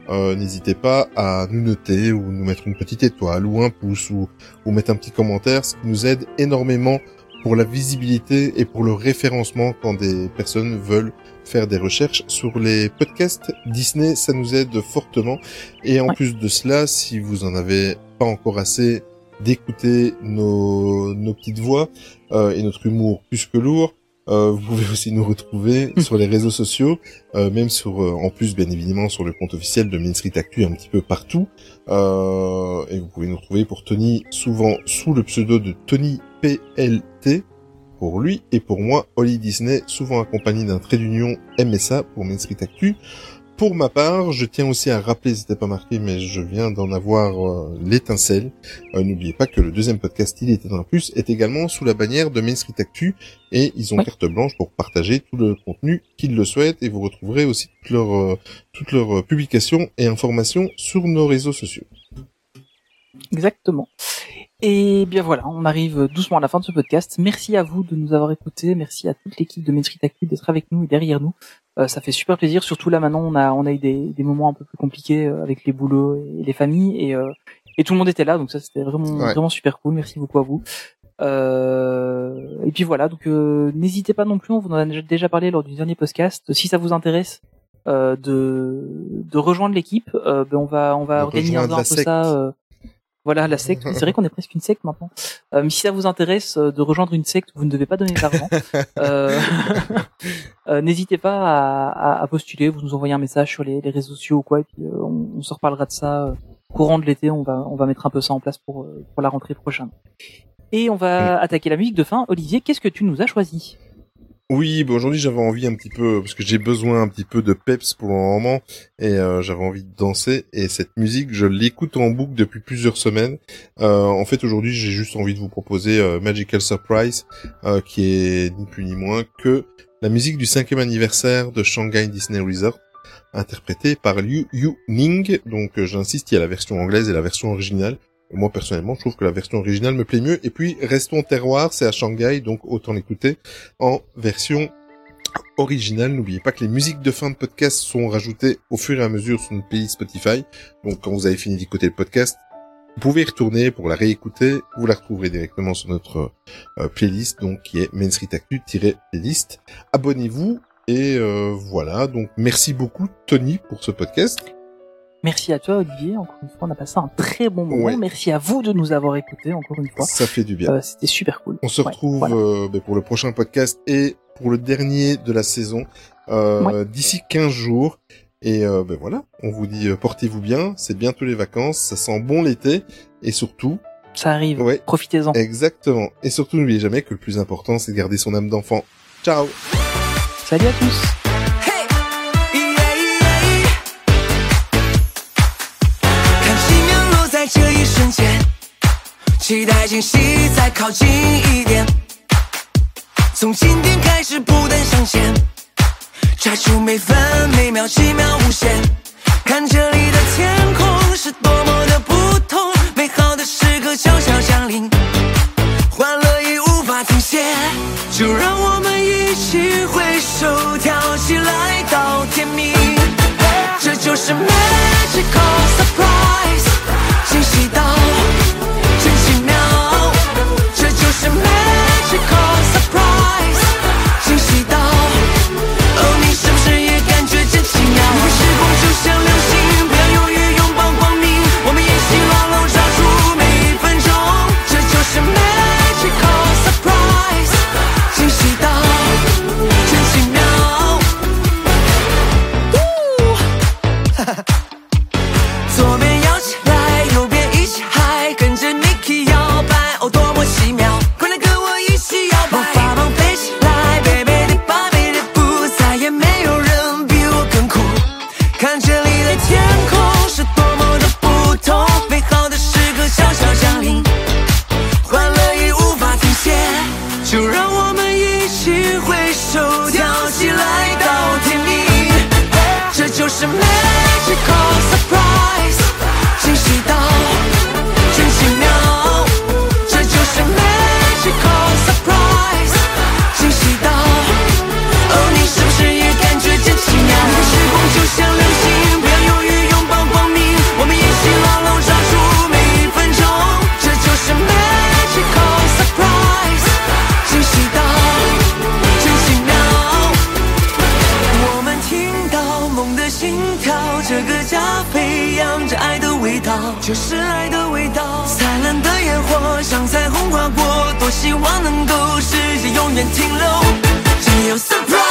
Euh, N'hésitez pas à nous noter ou nous mettre une petite étoile ou un pouce ou, ou mettre un petit commentaire, ce qui nous aide énormément pour la visibilité et pour le référencement quand des personnes veulent faire des recherches sur les podcasts Disney, ça nous aide fortement. Et en Ouais. plus de cela, si vous en avez pas encore assez d'écouter nos, nos petites voix euh, et notre humour plus que lourd, euh, vous pouvez aussi nous retrouver sur les réseaux sociaux, euh, même sur, euh, en plus bien évidemment sur le compte officiel de Main Street Actu un petit peu partout. Euh, et vous pouvez nous retrouver pour Tony souvent sous le pseudo de Tony PLT pour lui et pour moi Holly Disney souvent accompagné d'un trait d'union MSA pour Main Street Actu. Pour ma part, je tiens aussi à rappeler, c'était pas marqué, mais je viens d'en avoir euh, l'étincelle. Euh, N'oubliez pas que le deuxième podcast, il était un plus, est également sous la bannière de Main Street Actu et ils ont carte blanche pour partager tout le contenu qu'ils le souhaitent et vous retrouverez aussi toutes leurs euh, toutes leurs publications et informations sur nos réseaux sociaux. Exactement. Et bien voilà, on arrive doucement à la fin de ce podcast. Merci à vous de nous avoir écoutés. Merci à toute l'équipe de Street Actu d'être avec nous et derrière nous. Euh, ça fait super plaisir. Surtout là maintenant, on a on a eu des, des moments un peu plus compliqués euh, avec les boulots et les familles et euh, et tout le monde était là. Donc ça c'était vraiment Ouais. vraiment super cool. Merci beaucoup à vous. Euh, et puis voilà, donc euh, n'hésitez pas non plus. On vous en a déjà parlé lors du dernier podcast. Si ça vous intéresse euh, de de rejoindre l'équipe, euh, ben on va on va De organiser un peu secte. ça. euh, voilà, la secte. C'est vrai qu'on est presque une secte maintenant. Euh, mais si ça vous intéresse euh, de rejoindre une secte, vous ne devez pas donner d'argent. euh, euh, N'hésitez pas à, à- à postuler. Vous nous envoyez un message sur les, les réseaux sociaux ou quoi, et puis euh, on, on se reparlera de ça euh, courant de l'été. On va on va mettre un peu ça en place pour pour la rentrée prochaine. Et on va attaquer la musique de fin. Olivier, qu'est-ce que tu nous as choisi? Oui, bah aujourd'hui j'avais envie un petit peu, parce que j'ai besoin un petit peu de peps pour le moment, et euh, j'avais envie de danser, et cette musique, je l'écoute en boucle depuis plusieurs semaines. Euh, en fait, aujourd'hui, j'ai juste envie de vous proposer euh, Magical Surprise, qui est ni plus ni moins que la musique du cinquième anniversaire de Shanghai Disney Resort, interprétée par Liu Yu Ning. Donc, j'insiste, il y a la version anglaise et la version originale. Moi, personnellement, je trouve que la version originale me plaît mieux. Et puis, restons terroir, c'est à Shanghai, donc autant l'écouter en version originale. N'oubliez pas que les musiques de fin de podcast sont rajoutées au fur et à mesure sur notre playlist Spotify. Donc, quand vous avez fini d'écouter le podcast, vous pouvez y retourner pour la réécouter. Vous la retrouverez directement sur notre euh, playlist, donc qui est Main Street Actu-playlist. Abonnez-vous. Et euh, voilà, donc merci beaucoup Tony pour ce podcast. Merci à toi, Olivier. Encore une fois, on a passé un très bon moment. Ouais. Merci à vous de nous avoir écoutés encore une fois. Ça fait du bien. Euh, C'était super cool. On se Ouais, retrouve voilà. euh, ben, pour le prochain podcast et pour le dernier de la saison euh, d'ici 15 jours. Et euh, ben voilà, on vous dit euh, portez-vous bien, c'est bientôt les vacances, ça sent bon l'été et surtout, Ça arrive. ouais, Profitez-en. exactement. Et surtout n'oubliez jamais que le plus important c'est de garder son âme d'enfant. Ciao. Salut à tous. 期待惊喜再靠近一点。从今天开始不断上线，抓住每分每秒奇妙无限。看这里的天空是多么的不同，美好的时刻悄悄降临，欢乐已无法停歇。就让我们一起挥手跳起来到天明。这就是 magical surprise，惊喜到是 magical surprise，惊喜到，哦，你是不是也感觉真奇妙？你的时光就像流星，它飞扬着爱的味道，就是爱的味道。灿烂的烟火像彩虹划过，多希望能够时间永远停留，只有 surprise。